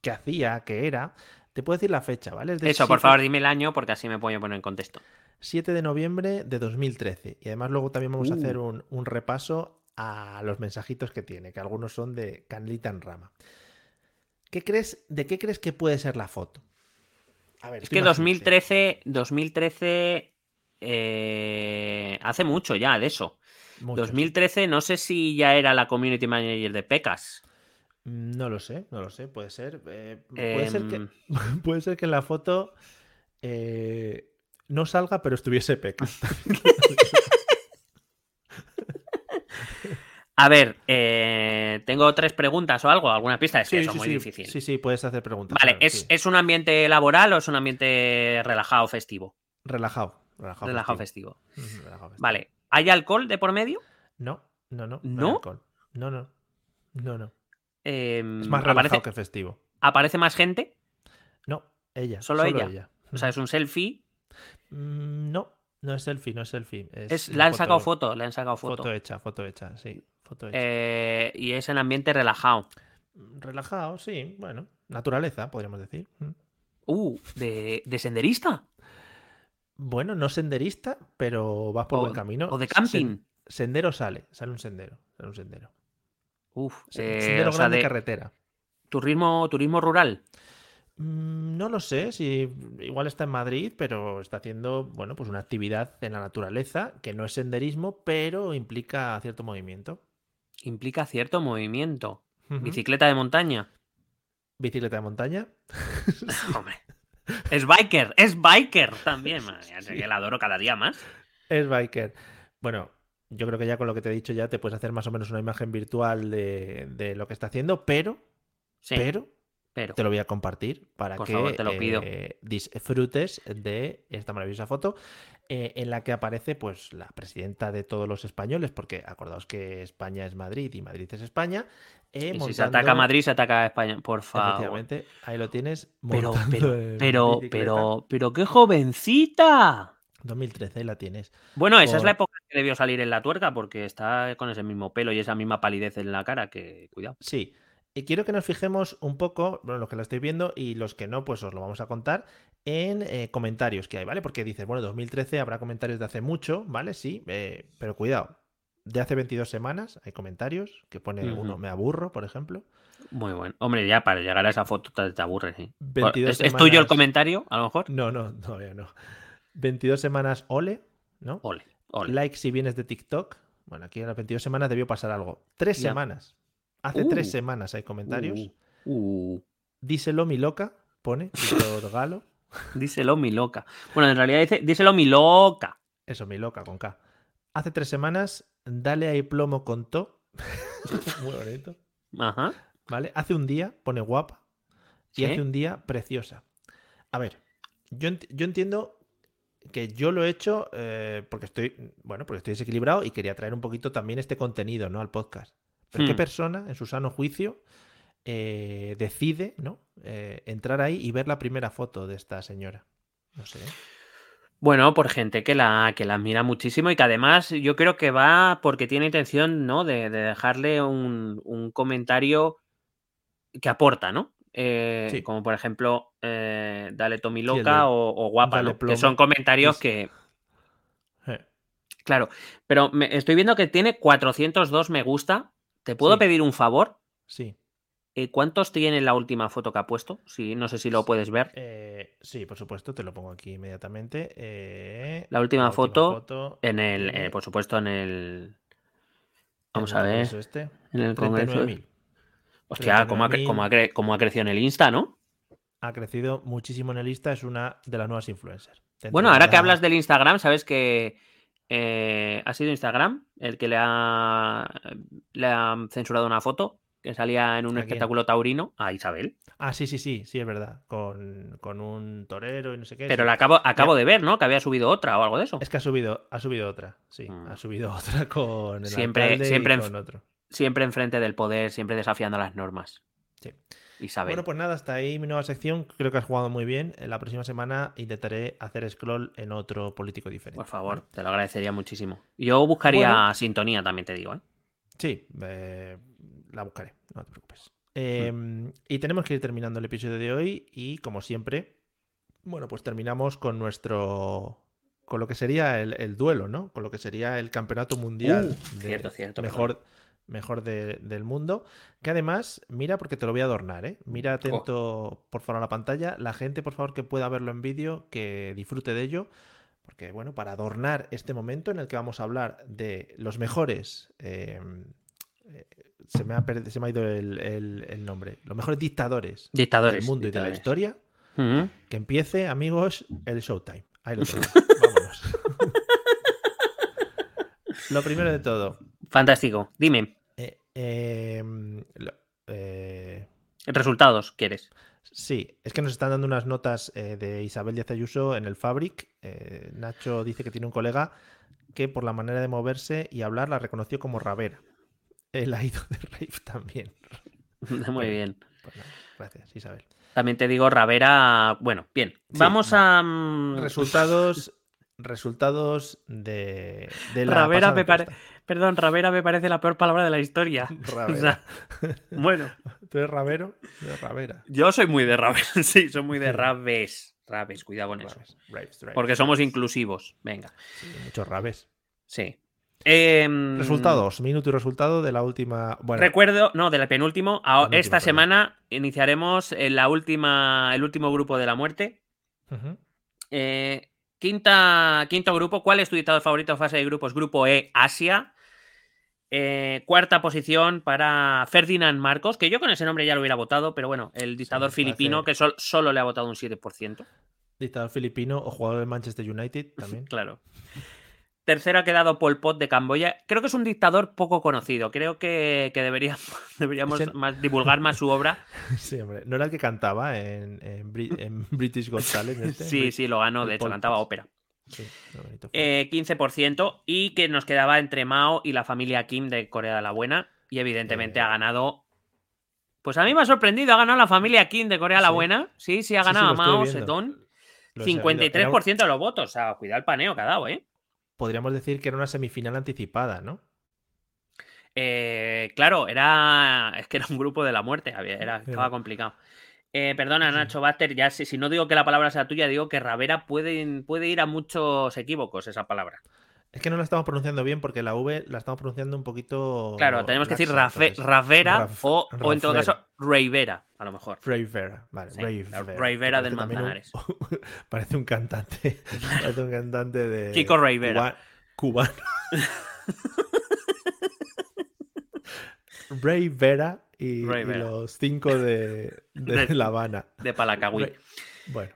qué hacía, qué era. Te puedo decir la fecha, ¿vale? Es del Eso, por 7 favor, dime el año porque así me puedo poner en contexto. 7 de noviembre de 2013. Y además luego también vamos a Uh. hacer un, un repaso a los mensajitos que tiene, que algunos son de Canelita en rama. ¿Qué crees, ¿De qué crees que puede ser la foto? A ver, Es que imagínate. 2013, 2013 eh, hace mucho ya de eso. Muchos. 2013 no sé si ya era la community manager de Pecas. No lo sé, no lo sé, puede ser. eh, puede, ser que, Em, puede ser que en la foto eh, no salga, pero estuviese Peca. A ver, eh, tengo tres preguntas o algo, alguna pista. Es que eso es muy sí, difícil. sí, sí, puedes hacer preguntas. Vale, claro, ¿es, sí. ¿es un ambiente laboral o es un ambiente relajado, festivo? relajado. Relajado, relajado, festivo. festivo. Ujú, relajado festivo. Vale, ¿hay alcohol de por medio? No, no, no. ¿No? alcohol. No, no. No, no. Em, Es más relajado ¿aparece, que festivo. ¿Aparece más gente? No, ella. ¿Solo ella? O sea, es un selfie. Mm, No, no es selfie, no es selfie. Es, Es, le han sacado foto, le han sacado Foto foto. hecha, foto hecha, sí. Foto hecha. Eh, y es en ambiente relajado. Relajado, sí, bueno. Naturaleza, podríamos decir. Mm. Uh, ¿de, de senderista? Bueno, no senderista, pero vas por O- buen camino. o de camping. sendero sale, sale un sendero. Sale un sendero. Uf, eh, sendero o sea, grande de carretera. turismo, turismo rural. Mm, No lo sé, si igual está en Madrid, pero está haciendo, bueno, pues una actividad en la naturaleza que no es senderismo, pero implica cierto movimiento. Implica cierto movimiento. Bicicleta de montaña. Bicicleta de montaña. Hombre. Es biker, es biker también. Madre mía, que la adoro cada día más. Es biker. Bueno, yo creo que ya con lo que te he dicho ya te puedes hacer más o menos una imagen virtual de, de lo que está haciendo, pero, Sí, pero pero. te lo voy a compartir para que favor, te lo pido. eh, disfrutes de esta maravillosa foto eh, en la que aparece pues la presidenta de todos los españoles, porque acordaos que España es Madrid y Madrid es España. eh, Y si se ataca a Madrid, se ataca a España. Por favor. Efectivamente, ahí lo tienes. Pero, pero, pero, pero, pero, qué jovencita. 2013, ahí la tienes. Bueno, esa es la época que debió salir en la tuerca porque está con ese mismo pelo y esa misma palidez en la cara que, cuidado. Sí. Y quiero que nos fijemos un poco, bueno, los que la estoy viendo y los que no, pues os lo vamos a contar en eh, comentarios que hay, ¿vale? Porque dices, bueno, 2013 habrá comentarios de hace mucho, ¿vale? Sí, eh, pero cuidado. De hace 22 semanas hay comentarios que pone uno, me aburro, por ejemplo. Muy bueno. Hombre, ya para llegar a esa foto te, te aburres, sí. 22 ¿Es, es tuyo el comentario, a lo mejor? No, no, todavía no. 22 semanas, ole, ¿no? Ole, ole. Like si vienes de TikTok. Bueno, aquí en las 22 semanas debió pasar algo. Tres Ya. semanas. Hace Uh. tres semanas hay comentarios. Uh, uh. Díselo mi loca, pone Víctor Galo. Díselo mi loca. Bueno, en realidad dice, díselo mi loca. Eso, mi loca, con K. Hace tres semanas, dale ahí plomo con to. Muy bonito. Ajá. ¿Vale? Hace un día, pone guapa. Y Sí. hace un día, preciosa. A ver, yo, ent- yo entiendo que yo lo he hecho eh, porque estoy, bueno, porque estoy desequilibrado y quería traer un poquito también este contenido, ¿no? Al podcast. Pero ¿qué Hmm. persona, en su sano juicio, eh, decide, ¿no? Eh, entrar ahí y ver la primera foto de esta señora. No sé. Bueno, por gente que la, que la admira muchísimo y que además yo creo que va porque tiene intención, ¿no? De, de dejarle un, un comentario que aporta, ¿no? Eh, Sí. Como por ejemplo, eh, dale Tommy Sí, loca de o, o guapa. Que son comentarios que, Eh, claro, pero me- estoy viendo que tiene 402 me gusta. ¿Te puedo Sí. pedir un favor? Sí. Eh, ¿Cuántos tiene la última foto que ha puesto? Sí, no sé si lo puedes ver. Eh, sí, por supuesto, te lo pongo aquí inmediatamente. Eh, La última foto foto En el, eh, por supuesto, en el. Vamos en a ver. Este, En el congreso. 39.000. Hostia, ¿cómo ha, cre- 39.000. cómo ha cre- cómo ha crecido en el Insta, ¿no? Ha crecido muchísimo en el lista, es una de las nuevas influencers. Bueno, ahora que la- hablas del Instagram, sabes que eh, ha sido Instagram el que le ha, le ha censurado una foto que salía en un ¿A quién? espectáculo taurino, a Isabel. Ah, sí, sí, sí, sí, es verdad. Con, con un torero y no sé qué. Pero sí. la acabo, acabo de ver, ¿no? Que había subido otra o algo de eso. Es que ha subido, ha subido otra, sí. Mm. Ha subido otra con el Siempre- y siempre en- con otro. Siempre enfrente del poder, siempre desafiando las normas. Sí. Isabel. Bueno, pues nada, hasta ahí mi nueva sección. Creo que has jugado muy bien. En la próxima semana intentaré hacer scroll en otro político diferente. Por favor, te lo agradecería muchísimo. Yo buscaría Bueno. sintonía, también te digo, ¿eh? Sí, eh, la buscaré, no te preocupes. Eh, Y tenemos que ir terminando el episodio de hoy y como siempre, bueno, pues terminamos con nuestro... con lo que sería el, el duelo, ¿no? Con lo que sería el campeonato mundial Uh, de cierto, cierto, mejor, mejor de- del mundo. Que además, mira porque te lo voy a adornar, ¿eh? Mira atento, por favor, a la pantalla. La gente, por favor, que pueda verlo en vídeo, que disfrute de ello. Porque, bueno, para adornar este momento en el que vamos a hablar de los mejores. eh, eh, se, me ha perdi- se me ha ido el, el- el nombre. Los mejores dictadores, Dictadores. del mundo y de la historia. Que empiece, amigos, el Showtime. Ahí lo tenéis. Vámonos. lo primero de todo. Fantástico. Dime, eh, em, eh, resultados, ¿quieres? Sí, es que nos están dando unas notas eh, de Isabel Díaz Ayuso en el Fabric. Eh, Nacho dice que tiene un colega que por la manera de moverse y hablar la reconoció como Ravera. Él ha ido de rave también. Muy bien. Pues gracias, Isabel. También te digo, Ravera. Bueno, bien. Sí. Vamos a. mm, Resultados, resultados de, de la Ravera me pare-. Perdón, Ravera me parece la peor palabra de la historia. O Ravera. sea, bueno, ¿Tú eres Ravero? Ravera. yo soy muy de Raves. Sí, soy muy de Raves. Raves, cuidado con eso. Raves, Porque somos inclusivos. Venga. Sí, muchos raves. Sí. Em, Resultados, minuto y resultado de la última. Bueno, Recuerdo, no, del penúltimo. a- Penúltimo, esta perdón. semana iniciaremos la última, el último grupo de la muerte. ujú, Eh, quinta, quinto grupo. ¿Cuál es tu dictador favorito de fase de grupos? Grupo E, Asia. Eh, cuarta posición para Ferdinand Marcos, que yo con ese nombre ya lo hubiera votado, pero bueno, el dictador filipino que sol- solo le ha votado un 7%. Dictador filipino o jugador del Manchester United también. Claro. Tercero ha quedado Pol Pot de Camboya. Creo que es un dictador poco conocido. Creo que, que deberíamos, deberíamos más, divulgar más su obra. Sí, hombre. ¿No era el que cantaba en, en Bri- en British Got Talent? este? Sí, sí, lo ganó. De hecho, Pol cantaba ópera. Sí. Eh, 15% y que nos quedaba entre Mao y la familia Kim de Corea de la Buena. Y evidentemente Eh. ha ganado. Pues a mí me ha sorprendido, ha ganado la familia Kim de Corea la. Buena. Sí, sí, ha sí, ganado estoy Mao. Era 53% de los votos. O sea, cuidado el paneo que ha dado, ¿eh? Podríamos decir que era una semifinal anticipada, ¿no? Eh, claro, era. Es que era un grupo de la muerte. Era, estaba complicado. Eh, perdona. Nacho Baster, ya si, si no digo que la palabra sea tuya, digo que Ravera puede, puede ir a muchos equívocos esa palabra. Es que no la estamos pronunciando bien porque la V la estamos pronunciando un poquito. Claro, tenemos que decir Rafe- Ravera Raf- o, o en todo caso Rivera, a lo mejor. Rivera, vale, Sí, Rivera. del un- Manzanares. parece un cantante. parece un cantante de. Kiko Rivera. cuba- Cubano. Ray Vera y, y Rivera. los cinco de, de De- La Habana. De Palacagüí. Ray- Bueno,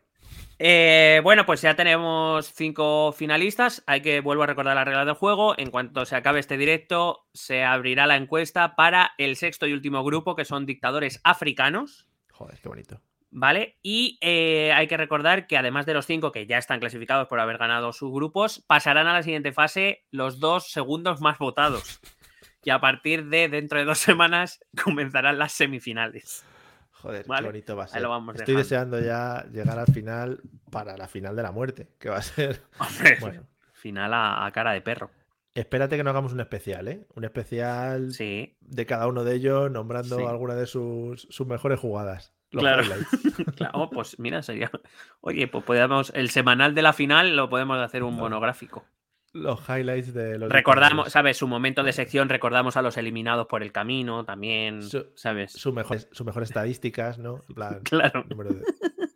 Eh, bueno, pues ya tenemos cinco finalistas. Hay que, vuelvo a recordar las reglas del juego. En cuanto se acabe este directo, se abrirá la encuesta para el sexto y último grupo, que son dictadores africanos. joder, qué bonito. ¿Vale? Y eh, hay que recordar que además de los cinco que ya están clasificados por haber ganado sus grupos, pasarán a la siguiente fase los dos segundos más votados. Y a partir de dentro de dos semanas comenzarán las semifinales. Joder, Vale, qué bonito va a ahí ser. lo vamos Estoy dejando. deseando ya llegar al final para la final de la muerte, que va a ser. Hombre, Bueno, final a, a cara de perro. espérate que no hagamos un especial, ¿eh? Un especial Sí, de cada uno de ellos nombrando Sí. alguna de sus, sus mejores jugadas. Claro. claro. Oh, pues mira, sería. Oye, pues podemos. El semanal de la final lo podemos hacer un Vale. monográfico. Los highlights de los Recordamos. ¿sabes? Su momento de sección, recordamos a los eliminados por el camino también, Su- ¿sabes? sus mejores, sus mejores estadísticas, ¿no? En plan, Claro. de-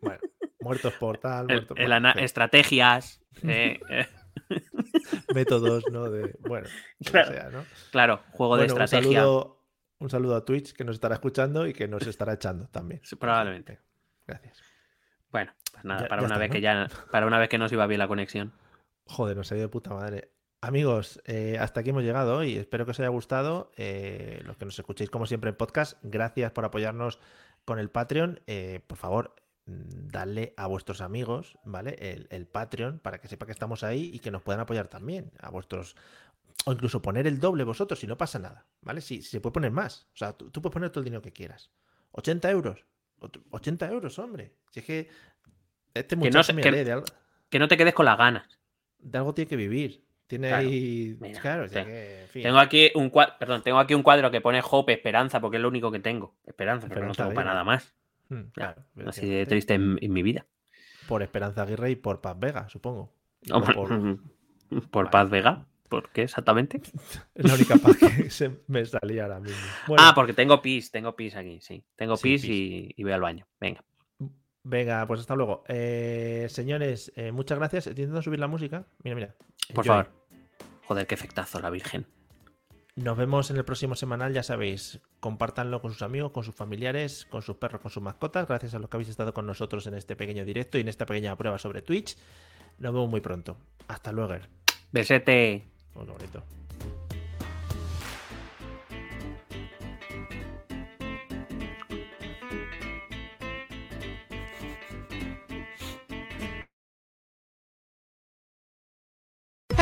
bueno, muertos por tal, El- muertos el por- fin, estrategias. eh, eh, métodos, ¿no? De, bueno, Claro. sea, ¿no? claro, juego de un estrategia. saludo, un saludo a Twitch que nos estará escuchando y que nos estará echando también. Probablemente. Gracias. Bueno, pues nada, Ya- para ya una está, vez ¿no? que ya, para una vez que nos iba bien la conexión. Joder, nos ha ido de puta madre. Amigos, eh, hasta aquí hemos llegado hoy. Espero que os haya gustado. Eh, los que nos escuchéis como siempre en podcast, gracias por apoyarnos con el Patreon. Eh, por favor, mm, dale a vuestros amigos, ¿vale? El, el Patreon para que sepa que estamos ahí y que nos puedan apoyar también. A vuestros. O incluso poner el doble vosotros, si no pasa nada, ¿vale? Si, si se puede poner más. O sea, tú, tú puedes poner todo el dinero que quieras. 80 euros. Ot- 80 euros, hombre. Si es que este no muchacho, se- mira, que- de, algo, Que no te quedes con las ganas. De algo tiene que vivir. Tiene Claro. ahí. Mira, claro, sí. ya que, en fin. Tengo aquí un cuadro, perdón, tengo aquí un cuadro que pone Hope, esperanza, porque es lo único que tengo. Esperanza, pero no tengo para nada más. Mm, claro, Así de triste en, en mi vida. Por Esperanza Aguirre y por Paz Vega, supongo. Por-. Paz Vega. ¿Por qué exactamente? Es la única paz que se me salía ahora mismo. Bueno, Ah, porque tengo pis, tengo pis aquí, sí. Tengo Sí, pis, pis. Y, y voy al baño. Venga. Venga, pues hasta luego. Eh, señores, eh, muchas gracias. Estoy intentando subir la música. Mira, mira. Por Enjoy. favor. Joder, qué efectazo la Virgen. Nos vemos en el próximo semanal, ya sabéis. Compártanlo con sus amigos, con sus familiares, con sus perros, con sus mascotas. Gracias a los que habéis estado con nosotros en este pequeño directo y en esta pequeña prueba sobre Twitch. Nos vemos muy pronto. Hasta luego. Besete. Oh, qué bonito.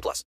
18 plus.